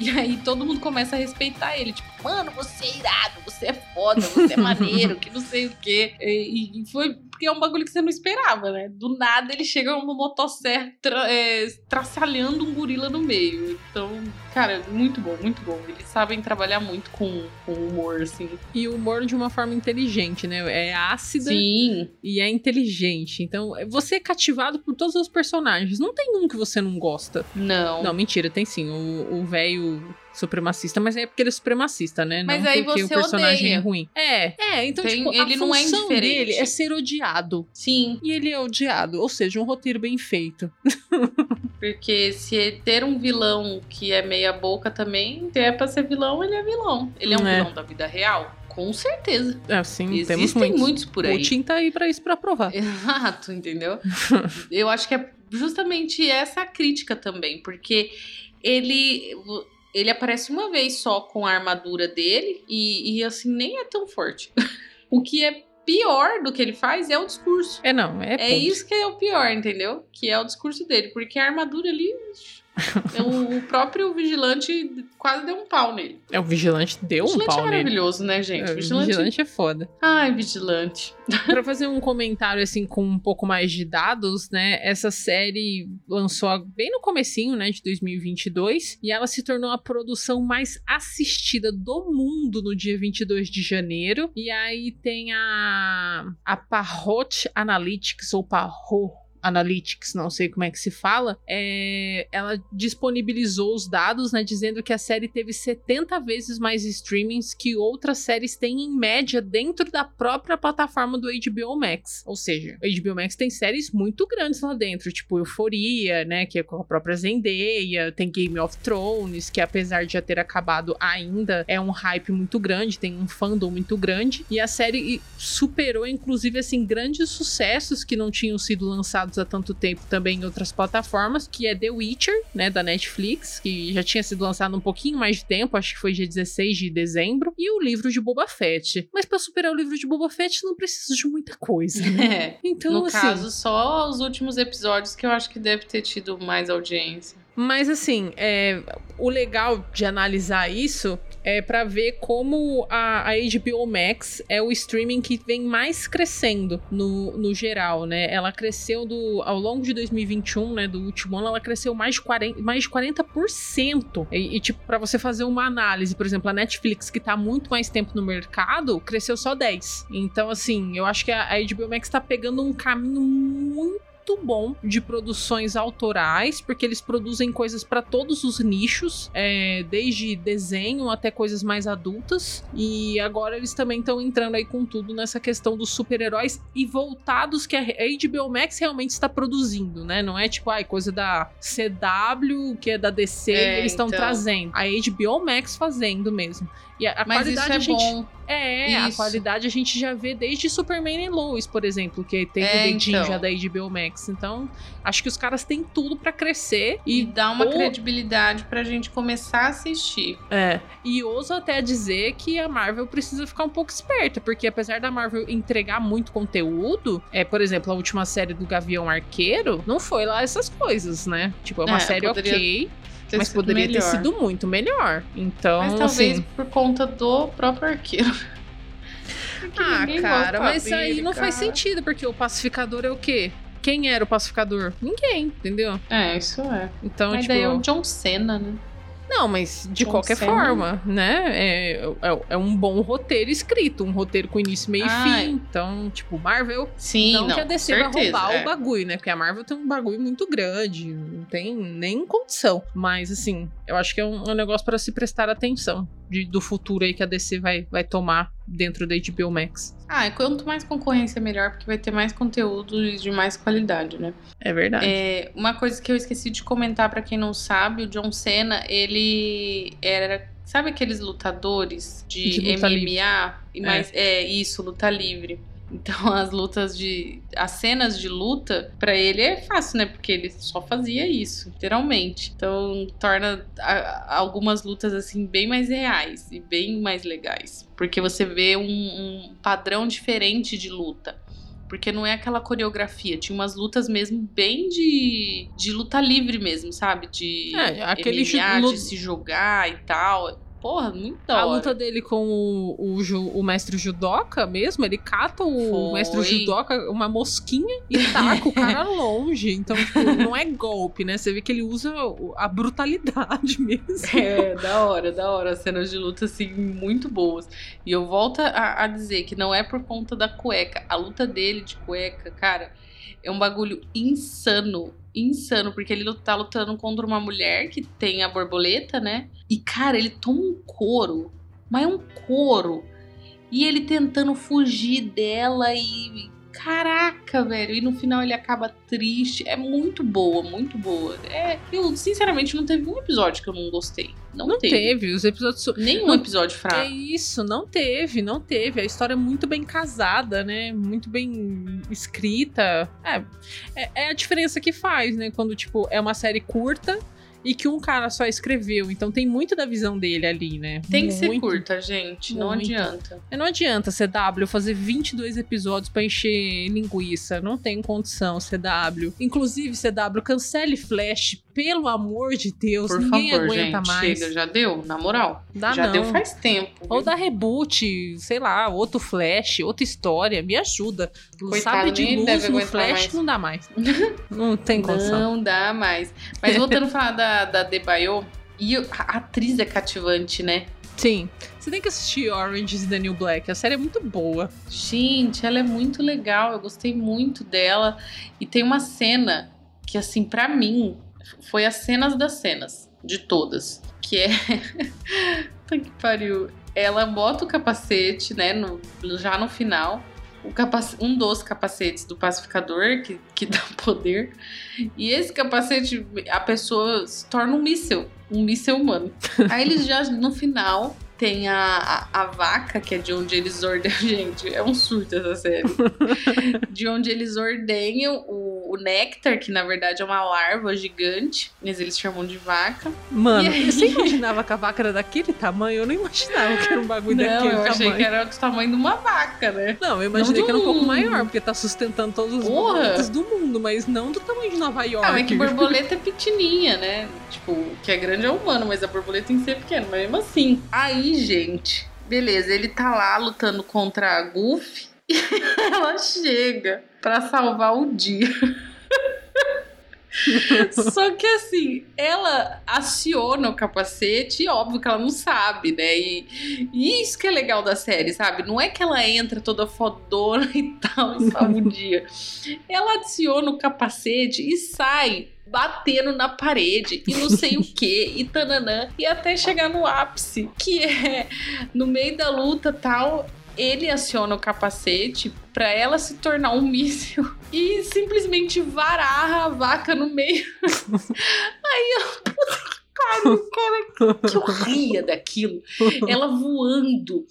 e aí todo mundo começa a respeitar ele. Tipo, mano, você é irado, você é foda, você é maneiro, que não sei o quê. E, e foi porque é um bagulho que você não esperava, né? Do nada ele chega com uma motosserra tra é, traçalhando um gorila no meio. Então, cara, muito bom, muito bom. Eles sabem trabalhar muito com, com humor, assim. E o humor de uma forma inteligente, né? É ácida Sim. e é inteligente. Então, você é cativado por todos os personagens. Não tem um que você não gosta. Não. Não, mentira, tem sim. O o velho supremacista, mas é porque ele é supremacista, né? Mas não aí porque você o personagem odeia. é ruim. É, é, então, Tem- tipo, ele a não é indiferente. dele é ser odiado. Sim. E ele é odiado, ou seja, um roteiro bem feito. (laughs) Porque se ter um vilão que é meia boca também, se é pra ser vilão, ele é vilão. Ele é um É. vilão da vida real? Com certeza. Assim, temos Existem muitos. muitos por aí. Putin tá aí pra isso, pra provar. Exato, entendeu? (laughs) Eu acho que é justamente essa a crítica também, porque ele. Ele aparece uma vez só com a armadura dele e, e assim, nem é tão forte. (laughs) o que é pior do que ele faz é o discurso. É, não, é. É isso que é o pior, entendeu? Que é o discurso dele. Porque a armadura ali. (laughs) o, o próprio vigilante quase deu um pau nele. É, o vigilante deu vigilante um pau é nele. maravilhoso, né, gente? É, vigilante... vigilante é foda. Ai, vigilante. (laughs) Pra fazer um comentário assim com um pouco mais de dados, né? Essa série lançou bem no comecinho, né, de 2022, e ela se tornou a produção mais assistida do mundo no dia 22 de janeiro. E aí tem a a Parrot Analytics ou Parrot Analytics, não sei como é que se fala, é, ela disponibilizou os dados, né, dizendo que a série teve 70 vezes mais streamings que outras séries têm em média dentro da própria plataforma do HBO Max. Ou seja, o HBO Max tem séries muito grandes lá dentro, tipo Euforia, né, que é com a própria Zendaya, tem Game of Thrones, que apesar de já ter acabado ainda, é um hype muito grande, tem um fandom muito grande, e a série superou inclusive assim grandes sucessos que não tinham sido lançados há tanto tempo também em outras plataformas, que é The Witcher, né, da Netflix, que já tinha sido lançado um pouquinho mais de tempo, acho que foi dia 16 de dezembro, e o livro de Boba Fett. Mas para superar o livro de Boba Fett não precisa de muita coisa, né? (laughs) É. Então, no assim, caso, só os últimos episódios que eu acho que deve ter tido mais audiência. Mas assim, é, o legal de analisar isso é para ver como a, a, HBO Max é o streaming que vem mais crescendo no, no geral, né? Ela cresceu do, ao longo de 2021, né? Do último ano, ela cresceu mais de 40%. Mais de 40%. E, e tipo, para você fazer uma análise, por exemplo, a Netflix, que tá muito mais tempo no mercado, cresceu só 10%. Então, assim, eu acho que a, a HBO Max tá pegando um caminho muito muito bom de produções autorais, porque eles produzem coisas para todos os nichos, é, desde desenho até coisas mais adultas. E agora eles também estão entrando aí com tudo nessa questão dos super-heróis e voltados que a HBO Max realmente está produzindo, né? Não é tipo, ai, coisa da CW, que é da DC, É, eles estão então. trazendo. A HBO Max fazendo mesmo. E a, a Mas isso qualidade é a gente. bom. É, a Isso. qualidade a gente já vê desde Superman e Lois, por exemplo, que tem É, o dedinho então. já da HBO Max. Então, acho que os caras têm tudo pra crescer E e dá uma o- credibilidade pra gente começar a assistir. é, e ouso até dizer que a Marvel precisa ficar um pouco esperta, porque apesar da Marvel entregar muito conteúdo, é, por exemplo, a última série do Gavião Arqueiro, não foi lá essas coisas, né? Tipo, é uma É, série poderia ok, Ter mas poderia ter melhor. sido muito melhor. Então, Mas talvez assim, por conta do próprio arqueiro. (laughs) Ah, cara, mas dele, aí não faz sentido, porque o pacificador é o quê? Quem era o pacificador? Ninguém, entendeu? É, isso é. Então, Mas tipo. daí é o John Cena, né? Não, mas de qualquer forma, né? É, é, é um bom roteiro escrito, um roteiro com início, meio e fim. Então, tipo, Marvel. Sim, não, não, que a DC vai roubar é. o bagulho, né? Porque a Marvel tem um bagulho muito grande, não tem nem condição. Mas, assim, eu acho que é um, um negócio para se prestar atenção de- do futuro aí que a DC vai, vai tomar dentro da HBO Max. Ah, e quanto mais concorrência, melhor, porque vai ter mais conteúdo e de mais qualidade, né? É verdade. É, uma coisa que eu esqueci de comentar pra quem não sabe, o John Cena, ele era. Sabe aqueles lutadores de, De MMA? E mais, é. isso, luta livre. Então (laughs) as lutas de. As cenas de luta, pra ele é fácil, né? Porque ele só fazia isso, literalmente. Então torna a- algumas lutas assim bem mais reais e bem mais legais. Porque você vê um, um padrão diferente de luta. Porque não é aquela coreografia. Tinha umas lutas mesmo bem de, de luta livre mesmo, sabe? De É, aquele MMA, de se jogar e tal. Porra, muito A luta dele com o, o, ju- o mestre judoca mesmo, ele cata o Foi. mestre judoca, uma mosquinha, e taca o cara (laughs) longe. Então, tipo, não é golpe, né? Você vê que ele usa a brutalidade (laughs) mesmo. É, da hora, da hora. Cenas de luta, assim, muito boas. E eu volto a, a dizer que não é por conta da cueca. A luta dele de cueca, cara, é um bagulho insano. Insano, porque ele tá lutando contra uma mulher que tem a borboleta, né? E, cara, ele toma um couro. Mas é um couro. E ele tentando fugir dela e. Caraca, velho. E no final ele acaba triste. É muito boa, muito boa. É, eu, sinceramente, não teve um episódio que eu não gostei. Não, Não teve. teve, os episódios. Nenhum Não- episódio É fraco. isso, não teve, não teve. A história é muito bem casada, né? Muito bem escrita. É, é, é a diferença que faz, né? Quando, tipo, é uma série curta e que um cara só escreveu. Então tem muito da visão dele ali, né? Tem que ser curta, gente. Não Muito. adianta. Mas Não adianta CW fazer 22 episódios pra encher linguiça. Não tem condição, CW. Inclusive, CW, cancele Flash, pelo amor de Deus. Por Ninguém favor, aguenta gente. mais. Chega, já deu, na moral. Dá já não. deu faz tempo. Ou viu? dá reboot, sei lá, outro Flash, outra história. Me ajuda. Coitado, Sabe de luz no Flash mais. não dá mais. não tem (laughs) condição. Não dá mais. Mas voltando a falar da, da Debaio, e eu- a atriz é cativante, né? Sim. Você tem que assistir Orange is the New Black. A série é muito boa. Gente, ela é muito legal. Eu gostei muito dela. E tem uma cena que, assim, pra mim, foi as cenas das cenas. De todas. Que é. (laughs) Puta que pariu. Ela bota o capacete, né? no- já no final. Capac- um dos capacetes do pacificador, que, que (laughs) dá poder. E esse capacete, a pessoa se torna um míssel. Um míssel humano. (laughs) Aí eles já, no final, tem a, a, a vaca, que é de onde eles ordenham. (laughs) Gente, é um surto essa série. (laughs) de onde eles ordenham o, o néctar, que na verdade é uma larva gigante, mas eles chamam de vaca. Mano, aí? você imaginava que a vaca era daquele tamanho? Eu não imaginava que era um bagulho Não, daquele eu achei tamanho. que era do tamanho de uma vaca, né? Não, eu imaginei Não que era um pouco maior, porque tá sustentando todos os borboletas do mundo, mas não do tamanho de Nova York. Ah, mas que (laughs) borboleta é pequenininha, né? Tipo, o que é grande é humano, mas a borboleta tem que ser pequena, mas mesmo assim. Aí, gente, beleza, ele tá lá lutando contra a Goofy e (laughs) ela chega pra salvar o dia. (laughs) Só que assim, ela aciona o capacete e óbvio que ela não sabe, né? E, e isso que é legal da série, sabe? Não é que ela entra toda fodona (laughs) e tal e salva o dia. Ela adiciona o capacete e sai batendo na parede e não sei o que e tananã e até chegar no ápice que é no meio da luta tal ele aciona o capacete pra ela se tornar um míssil (laughs) e simplesmente varar a vaca no meio. (laughs) Aí eu pariu, (laughs) cara, que eu ria daquilo ela voando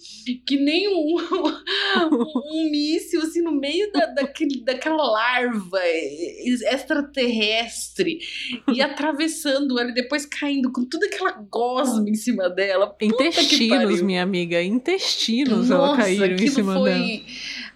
que nem um, um, um míssil assim no meio da, daquele, daquela larva extraterrestre e (laughs) atravessando ela e depois caindo com toda aquela gosma em cima dela. Puta Intestinos, minha amiga. Intestinos ela Nossa, caíram em cima foi, dela.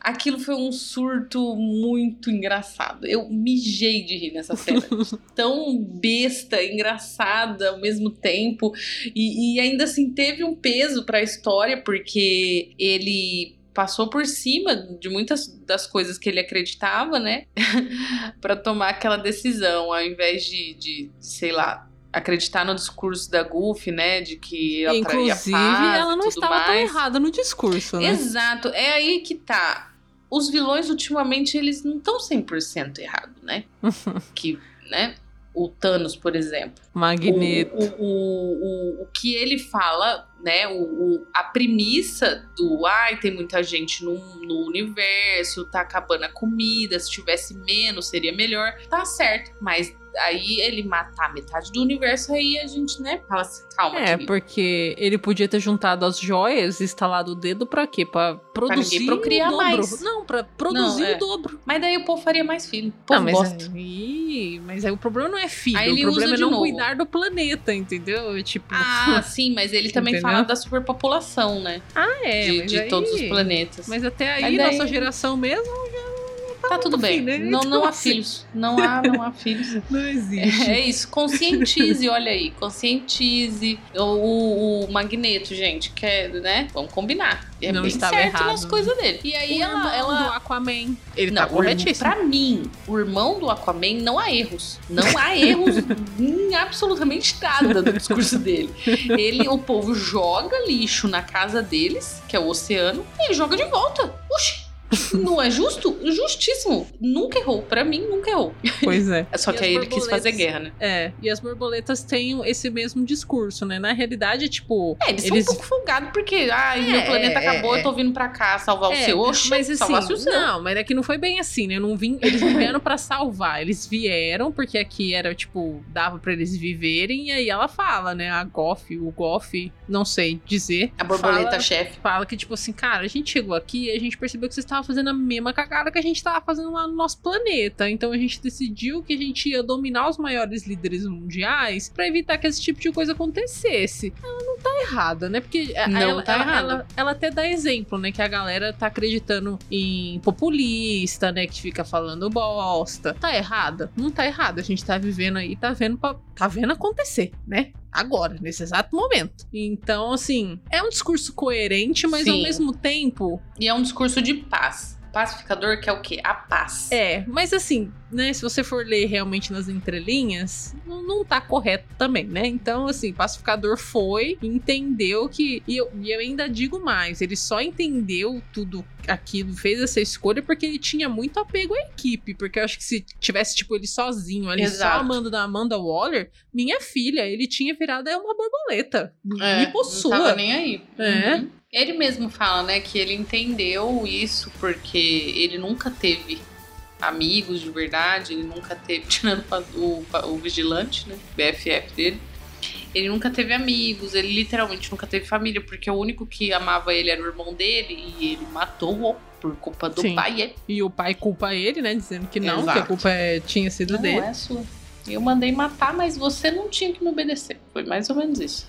Aquilo foi um surto muito engraçado. Eu mijei de rir nessa cena. (laughs) Tão besta, engraçada ao mesmo tempo. E, e ainda assim teve um peso pra história, porque ele passou por cima de muitas das coisas que ele acreditava, né? (laughs) Pra tomar aquela decisão, ao invés de, de sei lá. Acreditar no discurso da Goofy, né? De que ela Inclusive, paz ela não estava tão mais. errada no discurso, né? Exato, é aí que tá. Os vilões, ultimamente, eles não estão 100% errados, né? (laughs) que, né? O Thanos, por exemplo. Magneto. O, o, o, o que ele fala, né? O, a premissa do ai, tem muita gente no, no universo, tá acabando a comida, se tivesse menos seria melhor. Tá certo, mas aí ele matar metade do universo, aí a gente, né? Fala assim, calma, É, querido. porque ele podia ter juntado as joias e instalado o dedo pra quê? Pra produzir ninguém procriar o dobro. mais. Não, pra produzir Não, é. o dobro. Mas daí o povo faria mais filho. O povo Não, mas, gosta. aí, mas aí o problema não é filho, Aí o ele problema usa é de não novo. cuidar do planeta, entendeu? Tipo, Ah, (laughs) sim, mas ele também Entendeu? fala da superpopulação, né? ah, é, de mas de aí- todos os planetas. Mas até aí, Mas daí- nossa geração mesmo tá tudo bem. assim, né? Não, não há assim. filhos. Não há, não há filhos. (laughs) não existe. É isso, conscientize, olha aí, conscientize o, o, o Magneto, gente, que é, né? Vamos combinar. É Não bem estava certo errado. nas coisas dele. E aí o irmão ela, ela do Aquaman, ele não, tá corretíssimo. Pra mim, o irmão do Aquaman não há erros. Não há erros (laughs) em absolutamente nada do discurso dele. Ele, o povo joga lixo na casa deles, que é o oceano, e ele joga de volta. Oxi! Não é justo? Justíssimo. Nunca errou. Pra mim, nunca errou. Pois é. (laughs) Só que aí ele quis fazer guerra, né? É, e as borboletas têm esse mesmo discurso, né? Na realidade, tipo. É, eles, Eles- são um pouco folgados, porque, ai, meu É, planeta é, acabou, é. eu tô vindo pra cá salvar o É, seu. Oxi, mas assim, salvasse o seu. não, mas é que não foi bem assim, né? Eu não vim, eles não vieram pra salvar, eles vieram porque aqui era tipo dava pra eles viverem e aí ela fala, né? A Goff, o Goff, não sei dizer. A borboleta fala, chefe. fala que tipo assim, cara, a gente chegou aqui e a gente percebeu que você estava tava fazendo a mesma cagada que a gente tava fazendo lá no nosso planeta. Então a gente decidiu que a gente ia dominar os maiores líderes mundiais para evitar que esse tipo de coisa acontecesse. Ela não tá errada, né? Porque não ela, tá ela, ela, ela até dá exemplo, né? Que a galera tá acreditando em populista, né? Que fica falando bosta. Tá errada? Não tá errada. A gente tá vivendo aí, tá vendo, pra, tá vendo acontecer, né? Agora, nesse exato momento. Então, assim, é um discurso coerente, mas ao Sim. mesmo tempo. E é um discurso de paz. Pacificador que é o quê? A paz. É, mas assim, né? Se você for ler realmente nas entrelinhas, não, não tá correto também, né? Então, assim, pacificador foi, entendeu que. E eu, e eu ainda digo mais, ele só entendeu tudo aquilo, fez essa escolha porque ele tinha muito apego à equipe. Porque eu acho que se tivesse, tipo, ele sozinho ali, só Exato. amando da Amanda Waller, minha filha, ele tinha virado é uma borboleta. É, me não possua. tava nem aí. É. Uhum. Ele mesmo fala, né, que ele entendeu isso porque ele nunca teve amigos de verdade, ele nunca teve, (laughs) tirando o, o vigilante, né, BFF dele, ele nunca teve amigos, ele literalmente nunca teve família, porque o único que amava ele era o irmão dele e ele matou-o por culpa do Sim. pai. E o pai culpa ele, né? Dizendo que não, que a Exato. culpa é- tinha sido não dele. é sua. Eu mandei matar, mas você não tinha que me obedecer. Foi mais ou menos isso.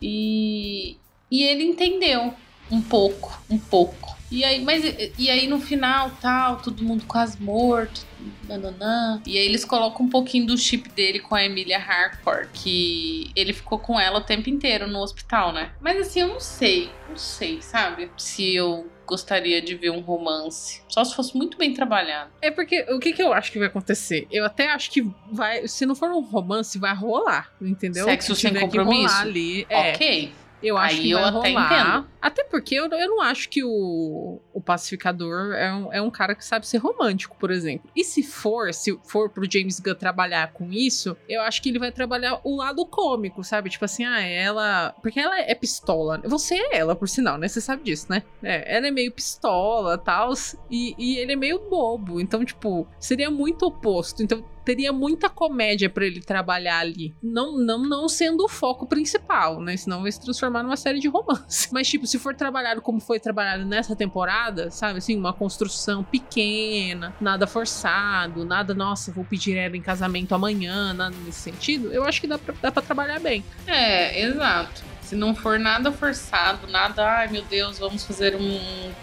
E, e ele entendeu um pouco, um pouco. E aí, mas e aí no final, tal, todo mundo quase morto, nananã. E aí eles colocam um pouquinho do chip dele com a Emília Harcourt, que ele ficou com ela o tempo inteiro no hospital, né? Mas assim, eu não sei, não sei, sabe? Se eu gostaria de ver um romance. Só se fosse muito bem trabalhado. É porque o que, que eu acho que vai acontecer? Eu até acho que vai. Se não for um romance, vai rolar, entendeu? Sexo Se sem compromisso? ali. É, Ok. Eu acho Aí que eu vai até rolar. entendo. Até porque eu, eu não acho que o, o pacificador é um, é um cara que sabe ser romântico, por exemplo. E se for, se for pro James Gunn trabalhar com isso, eu acho que ele vai trabalhar o lado cômico, sabe? Tipo assim, ah, ela. Porque ela é pistola. Você é ela, por sinal, né? Você sabe disso, né? É, ela é meio pistola e tal. E, e ele é meio bobo. Então, tipo, seria muito oposto. Então, teria muita comédia pra ele trabalhar ali. Não, não, não sendo o foco principal, né? Senão vai se transformar numa série de romance. (laughs) Mas, tipo, se for trabalhado como foi trabalhado nessa temporada, sabe? Assim, uma construção pequena, nada forçado, nada, nossa, vou pedir ela em casamento amanhã, nada nesse sentido, eu acho que dá pra, dá pra trabalhar bem. É, exato. Se não for nada forçado, nada, ai meu Deus, vamos fazer um,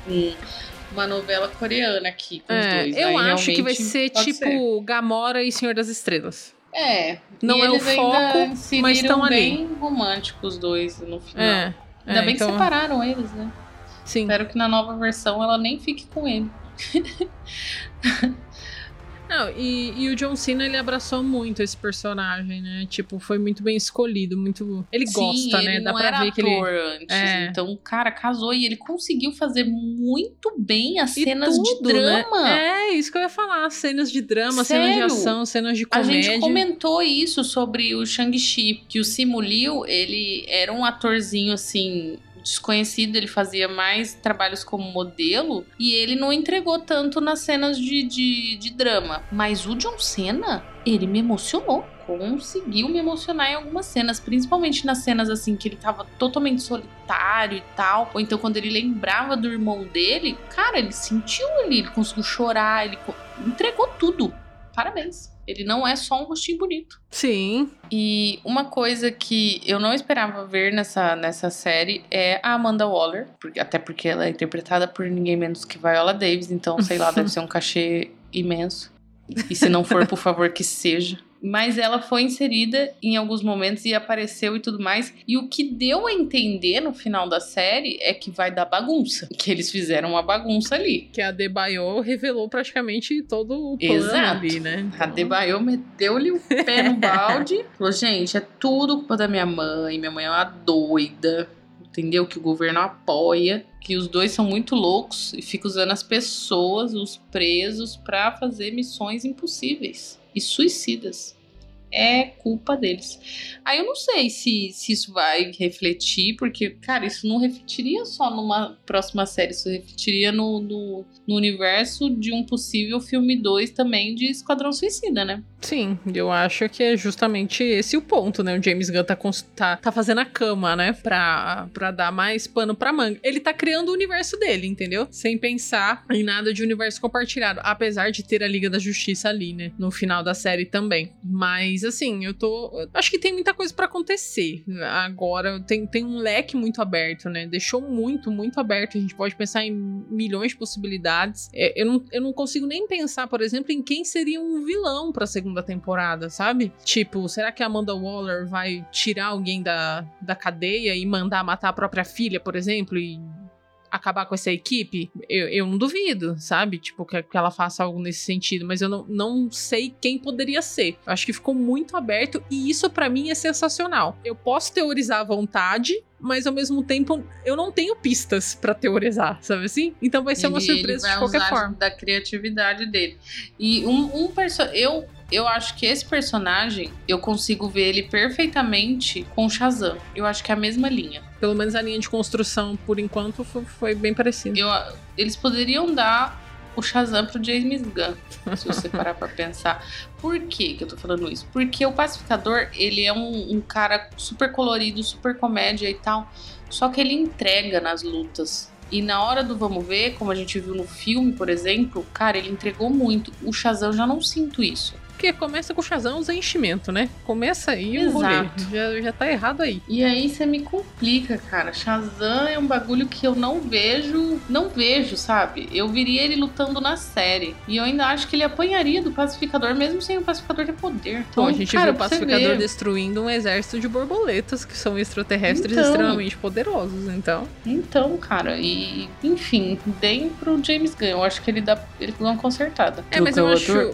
um- uma novela coreana aqui com os É, dois. eu Aí acho que vai ser tipo ser. Gamora e Senhor das Estrelas. É. Não é o foco, mas estão ali. bem românticos os dois no final. É. Ainda é, bem então, que separaram eles, né? Sim. Espero que na nova versão ela nem fique com ele. (laughs) Não, e, e o John Cena, ele abraçou muito esse personagem, né? Tipo, foi muito bem escolhido, muito... Ele Sim, gosta, ele né? Dá pra ver que ele... antes. É. Então cara casou e ele conseguiu fazer muito bem as E cenas de tudo, né? drama. É, isso que eu ia falar. Cenas de drama, cenas de Sério? ação, cenas de A comédia. gente comentou isso sobre o Shang-Chi, que o Simu Liu, ele era um atorzinho assim desconhecido, ele fazia mais trabalhos como modelo e ele não entregou tanto nas cenas de, de, de drama. Mas o John Cena, ele me emocionou. Conseguiu me emocionar em algumas cenas, principalmente nas cenas assim que ele tava totalmente solitário e tal, ou então quando ele lembrava do irmão dele, cara, ele sentiu ali, ele conseguiu chorar, ele entregou tudo. Parabéns. Ele não é só um rostinho bonito. Sim. E uma coisa que eu não esperava ver nessa, nessa série é a Amanda Waller, porque- até porque ela é interpretada por ninguém menos que Viola Davis, então sei lá, deve (laughs) ser um cachê imenso. E se não for, por favor, que seja. Mas ela foi inserida em alguns momentos e apareceu e tudo mais. E o que deu a entender no final da série é que vai dar bagunça. Que eles fizeram uma bagunça ali. Que a Debaio revelou praticamente todo o plano Exato. ali, né? A Debaio meteu-lhe o pé no (laughs) balde. Falou, gente, é tudo culpa da minha mãe. Minha mãe é uma doida. Entendeu? Que o governo apoia. Que os dois são muito loucos e fica usando as pessoas, os presos, pra fazer missões impossíveis e suicidas. é culpa deles. Aí eu não sei se, se isso vai refletir, porque, cara, isso não refletiria só numa próxima série, isso refletiria no, no, no universo de um possível filme 2 também de Esquadrão Suicida, né? Sim, eu acho que é justamente esse o ponto, né? O James Gunn tá, tá, tá fazendo a cama, né? Pra, pra dar mais pano pra manga. Ele tá criando o universo dele, entendeu? Sem pensar em nada de universo compartilhado. Apesar de ter a Liga da Justiça ali, né? No final da série também. Mas, assim, eu tô. Acho que tem muita coisa para acontecer. Agora, tem, tem um leque muito aberto, né? Deixou muito, muito aberto. A gente pode pensar em milhões de possibilidades. É, eu, não, eu não consigo nem pensar, por exemplo, em quem seria um vilão pra segunda temporada, sabe? Tipo, será que a Amanda Waller vai tirar alguém da, da cadeia e mandar matar a própria filha, por exemplo, e acabar com essa equipe? Eu, eu não duvido, sabe? Tipo, que, que ela faça algo nesse sentido, mas eu não, não sei quem poderia ser. Eu acho que ficou muito aberto e isso para mim é sensacional. Eu posso teorizar à vontade, mas ao mesmo tempo eu não tenho pistas para teorizar, sabe assim? Então vai ser ele, uma surpresa de qualquer forma. Da criatividade dele. E um, um personagem. Eu eu acho que esse personagem, eu consigo ver ele perfeitamente com o Shazam. Eu acho que é a mesma linha. Pelo menos a linha de construção, por enquanto, foi, foi bem parecida. Eu, eles poderiam dar o Shazam pro James Gunn, se você (laughs) parar pra pensar. Por que que eu tô falando isso? Porque o Pacificador, ele é um, um cara super colorido, super comédia e tal, só que ele entrega nas lutas. E na hora do vamos ver, como a gente viu no filme, por exemplo, cara, ele entregou muito. O Shazam eu já não sinto isso porque começa com o Shazam os enchimento, né? Começa aí Exato. o rolê. Já, já tá errado aí. E aí você me complica, cara. Shazam é um bagulho que eu não vejo, não vejo, sabe? Eu viria ele lutando na série. E eu ainda acho que ele apanharia do pacificador, mesmo sem o pacificador ter poder. Então, Bom, a gente cara, viu o pacificador destruindo um exército de borboletas, que são extraterrestres então, extremamente poderosos, então. Então, cara, e enfim, deem pro James Gunn. Eu acho que ele dá. Ele dá uma consertada. É, mas eu acho.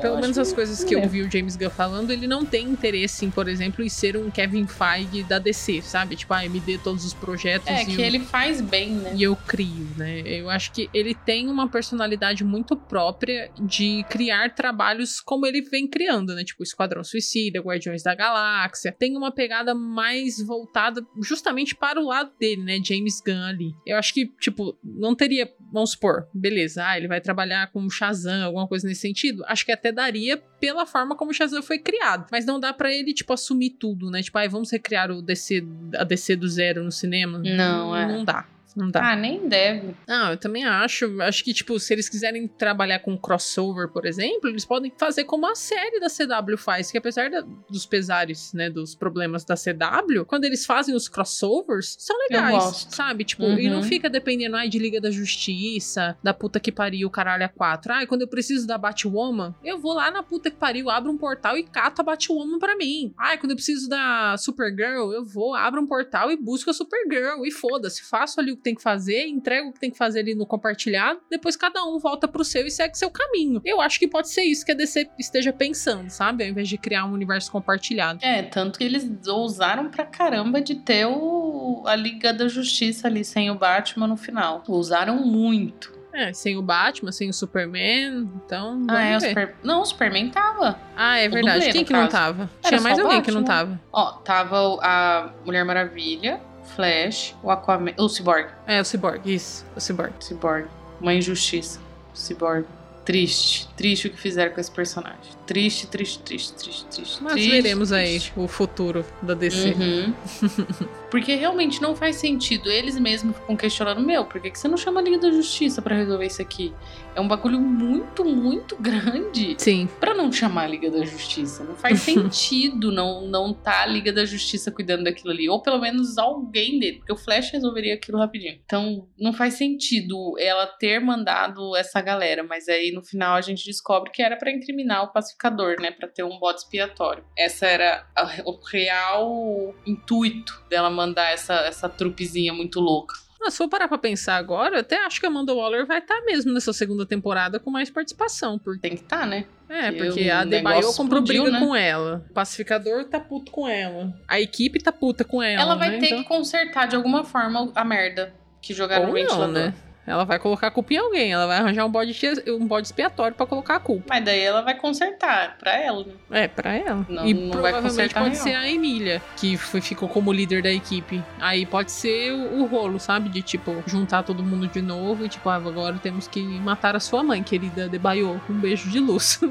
Pelo menos as coisas que, que eu vi o James Gunn falando, ele não tem interesse em, por exemplo, em ser um Kevin Feige da DC, sabe? Tipo, ah, me dê todos os projetos. É, que eu, ele faz bem, né? E eu crio, né? Eu acho que ele tem uma personalidade muito própria de criar trabalhos como ele vem criando, né? Tipo, Esquadrão Suicida, Guardiões da Galáxia. Tem uma pegada mais voltada justamente para o lado dele, né? James Gunn ali. Eu acho que, tipo, não teria, vamos supor, beleza, ah, ele vai trabalhar com Shazam, alguma coisa nesse sentido. Acho que até daria pela forma como o Shazam foi criado. Mas não dá para ele, tipo, assumir tudo, né? Tipo, ah, vamos recriar o DC, a DC do zero no cinema. Não, é. Não dá. Não dá. Ah, nem deve. Não, eu também acho. Acho que, tipo, se eles quiserem trabalhar com crossover, por exemplo, eles podem fazer como a série da CW faz, que apesar da, dos pesares, né, dos problemas da CW, quando eles fazem os crossovers, são legais, sabe? Tipo, uhum. e não uhum. fica dependendo, ai, de Liga da Justiça, da puta que pariu, caralho, a 4. Ai, quando eu preciso da Batwoman, eu vou lá na puta que pariu, abro um portal e cato a Batwoman pra mim. Ai, quando eu preciso da Supergirl, eu vou, abro um portal e busco a Supergirl. E foda-se, faço ali o que tem que fazer, entrega o que tem que fazer ali no compartilhado, depois cada um volta pro seu e segue seu caminho. Eu acho que pode ser isso que a DC esteja pensando, sabe? Ao invés de criar um universo compartilhado. É, tanto que eles ousaram pra caramba de ter o, a Liga da Justiça ali sem o Batman no final. Usaram muito. É, sem o Batman, sem o Superman, então. Ah, é, o Super... Não, o Superman tava. Ah, é verdade. Dublê, Quem que caso. não tava? Era Tinha mais alguém Batman. que não tava. Ó, tava a Mulher Maravilha, Flash, o Aquaman, o Cyborg. É, o Cyborg, isso, o Cyborg. Cyborg, uma injustiça. Cyborg. Triste, triste o que fizeram com esse personagem. Triste, triste, triste, triste, triste. Mas triste, veremos triste. aí o futuro da DC. Uhum. (laughs) Porque realmente não faz sentido. Eles mesmos ficam questionando: Meu, por que, que você não chama a Liga da Justiça para resolver isso aqui? É um bagulho muito, muito grande. Sim. Pra não chamar a Liga da Justiça. Não faz (laughs) sentido não, não tá a Liga da Justiça cuidando daquilo ali. Ou pelo menos alguém dele. Porque o Flash resolveria aquilo rapidinho. Então não faz sentido ela ter mandado essa galera. Mas aí no final a gente descobre que era para incriminar o pacificador, né? Pra ter um bode expiatório. Essa era a, o real intuito dela mandar essa, essa trupezinha muito louca. Ah, se for parar pra pensar agora, eu até acho que a Amanda Waller vai estar tá mesmo nessa segunda temporada com mais participação. Porque... Tem que estar, tá, né? É, porque a Debaio comprou briga né? com ela. O pacificador tá puto com ela. A equipe tá puta com ela. Ela vai né? ter então... que consertar de alguma forma a merda que jogaram Ou no ventilador. Não, né? Ela vai colocar a culpa em alguém. Ela vai arranjar um bode, um bode expiatório pra colocar a culpa. Mas daí ela vai consertar pra ela, né? É, pra ela. Não, e não vai consertar pode real. ser a Emília, que foi, ficou como líder da equipe. Aí pode ser o, o rolo, sabe? De tipo, juntar todo mundo de novo e tipo, ah, agora temos que matar a sua mãe, querida Debaio. Um beijo de luz. (laughs)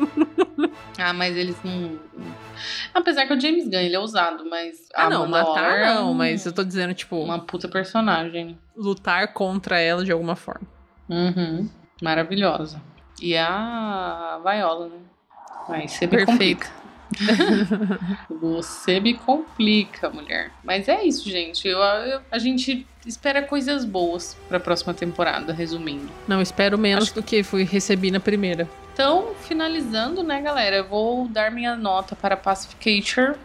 Ah, mas eles não. Apesar que o James Gunn, ele é ousado, mas. ah, não, Amanda matar é não, mas eu tô dizendo, tipo, Uma puta personagem. Lutar contra ela de alguma forma. Uhum. Maravilhosa. E a Viola, né? Aí você me Perfeita. complica. (laughs) Você me complica, mulher. Mas é isso, gente. Eu, eu- a gente espera coisas boas pra próxima temporada, resumindo. Não, espero menos Acho do que fui recebi na primeira. Então, finalizando, né, galera? Eu vou dar minha nota para Pacificator.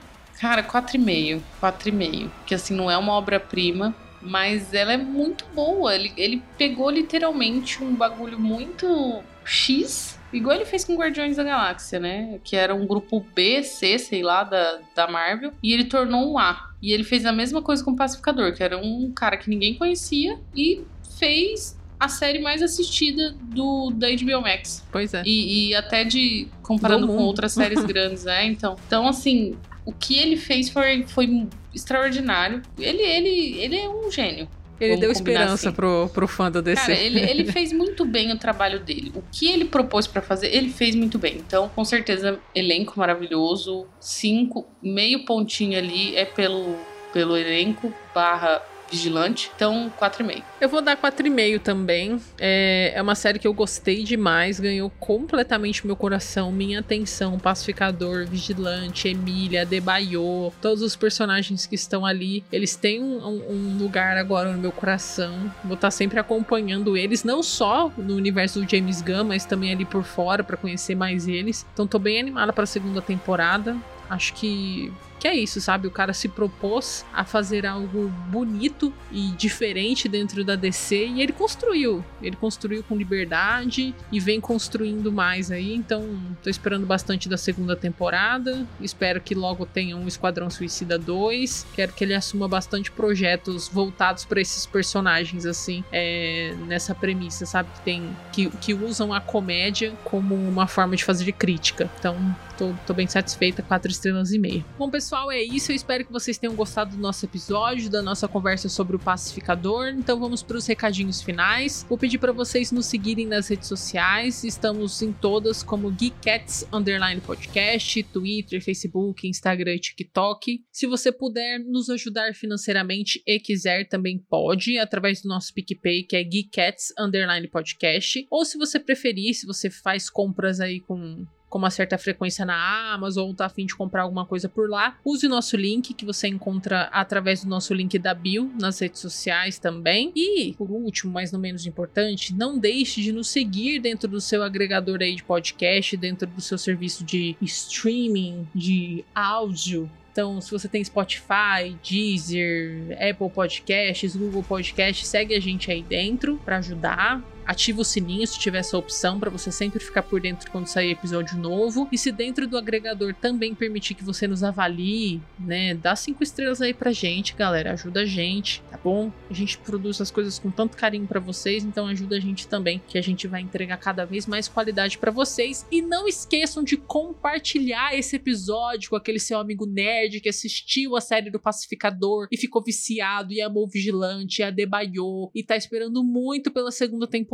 Cara, 4,5. 4,5. Que assim, não é uma obra-prima, mas ela é muito boa. Ele, ele pegou literalmente um bagulho muito X, igual ele fez com Guardiões da Galáxia, né? Que era um grupo B, C, sei lá, da, da Marvel. E ele tornou um A. E ele fez a mesma coisa com o Pacificador, que era um cara que ninguém conhecia e fez a série mais assistida do da HBO Max. Pois é. E, e até de comparando Do com outras séries (laughs) grandes, né? Então, então assim, o que ele fez foi, foi extraordinário. Ele, ele, ele é um gênio. Ele Vamos deu esperança assim. pro, pro fã da DC. Cara, ele, ele fez muito bem o trabalho dele. O que ele propôs pra fazer, ele fez muito bem. Então, com certeza, elenco maravilhoso. Cinco, meio pontinho ali é pelo, pelo elenco barra vigilante. Então, 4,5. Eu vou dar 4,5 também. É, é uma série que eu gostei demais, ganhou completamente meu coração, minha atenção. Pacificador, Vigilante, Emília, Debaio, todos os personagens que estão ali, eles têm um, um- lugar agora no meu coração. Vou estar sempre acompanhando eles, não só no universo do James Gunn, mas também ali por fora para conhecer mais eles. Então tô bem animada para a segunda temporada. Acho que que é isso, sabe? O cara se propôs a fazer algo bonito e diferente dentro da DC e ele construiu. Ele construiu com liberdade e vem construindo mais aí. Então, tô esperando bastante da segunda temporada. Espero que logo tenha um Esquadrão Suicida 2. Quero que ele assuma bastante projetos voltados para esses personagens, assim, é, nessa premissa, sabe? Que tem. Que, que usam a comédia como uma forma de fazer crítica. Então, tô, tô bem satisfeita, quatro estrelas e meia. Bom, pessoal, é isso. Eu espero que vocês tenham gostado do nosso episódio, da nossa conversa sobre o pacificador. Então vamos para os recadinhos finais. Vou pedir para vocês nos seguirem nas redes sociais. Estamos em todas como Geekcats Underline Podcast, Twitter, Facebook, Instagram e TikTok. Se você puder nos ajudar financeiramente e quiser, também pode, através do nosso PicPay, que é Geekcats Underline Podcast. Ou se você preferir, se você faz compras aí com com uma certa frequência na Amazon ou tá afim de comprar alguma coisa por lá, use o nosso link que você encontra através do nosso link da bio nas redes sociais também. E, por último, mas não menos importante, não deixe de nos seguir dentro do seu agregador aí de podcast, dentro do seu serviço de streaming, de áudio. Então, se você tem Spotify, Deezer, Apple Podcasts, Google Podcasts, segue a gente aí dentro para ajudar. Ativa o sininho se tiver essa opção para você sempre ficar por dentro quando sair episódio novo. E se dentro do agregador também permitir que você nos avalie, né? Dá cinco estrelas aí pra gente, galera. Ajuda a gente, tá bom? A gente produz as coisas com tanto carinho para vocês, então ajuda a gente também, que a gente vai entregar cada vez mais qualidade para vocês. E não esqueçam de compartilhar esse episódio com aquele seu amigo nerd que assistiu a série do Pacificador e ficou viciado e amou Vigilante, e a debaiou e tá esperando muito pela segunda temporada,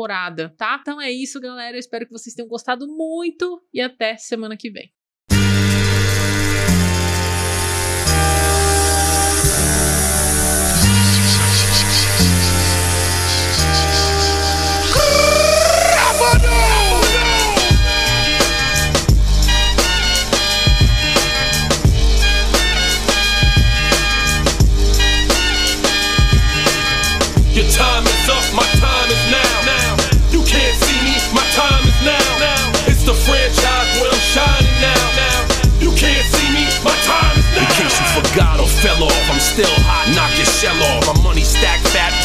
tá? Então é isso, galera. Eu espero que vocês tenham gostado muito e até semana que vem. Fell off, I'm still hot. Knock your shell off. My money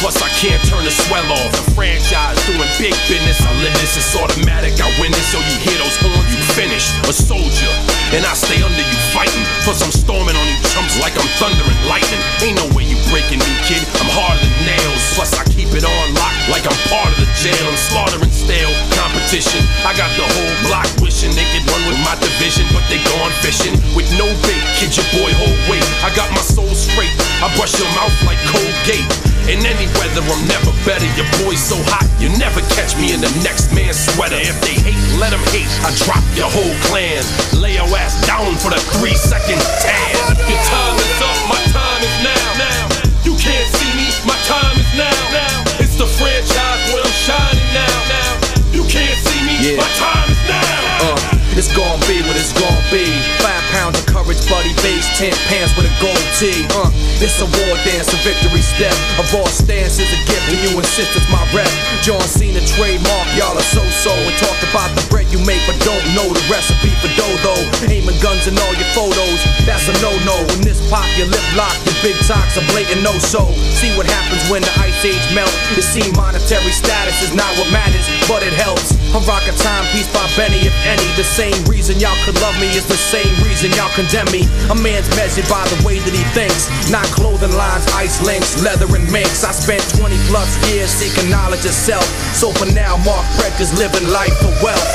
plus I can't turn the swell off. The franchise doing big business. I live this, it's automatic. I win this, so you hear those horns, you finished. A soldier, and I stay under you fighting. Plus I'm storming on you chumps like I'm thunder and lightning. Ain't no way you breaking me, kid. I'm harder than nails. Plus I keep it on lock like I'm part of the jail I'm slaughtering stale competition. I got the whole block wishing they could run with my division, but they gone fishing with no bait. Kid your boy, hold weight. I got my soul straight. I brush your mouth like Colgate. In any weather, I'm never better. Your boy's so hot, you never catch me in the next man's sweater. If they hate, let them hate. I drop your whole clan. Lay your ass down for the three second tan. Your time is up, my time is now. now. You can't see me, my time is now. now. It's the franchise where I'm shining now. now. You can't see me, Yeah. my time is now. Uh, it's gon' be what it's gon' be. Five pounds of courage, buddy base, ten pants with a gold tee. Uh, this a war dance, a victory step. A raw stance is a gift, and you insist it's my rep. John Cena trademark, y'all are so-so. And talk about the bread you make, but don't know the recipe for dough Aiming guns in all your photos, that's a no-no. When this pop, your lip lock, your big talks a blatant no-so. See what happens when the ice age melt. It seem monetary status is not what matters, but it helps. I'm rocking timepiece by Benny, if any. The same reason y'all could love me is the same reason y'all A man's measured by the way that he thinks, not clothing lines, ice links, leather and minks. I spent 20 plus years seeking knowledge of self. So for now, Mark Breck is living life for wealth.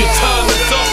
Your time is up,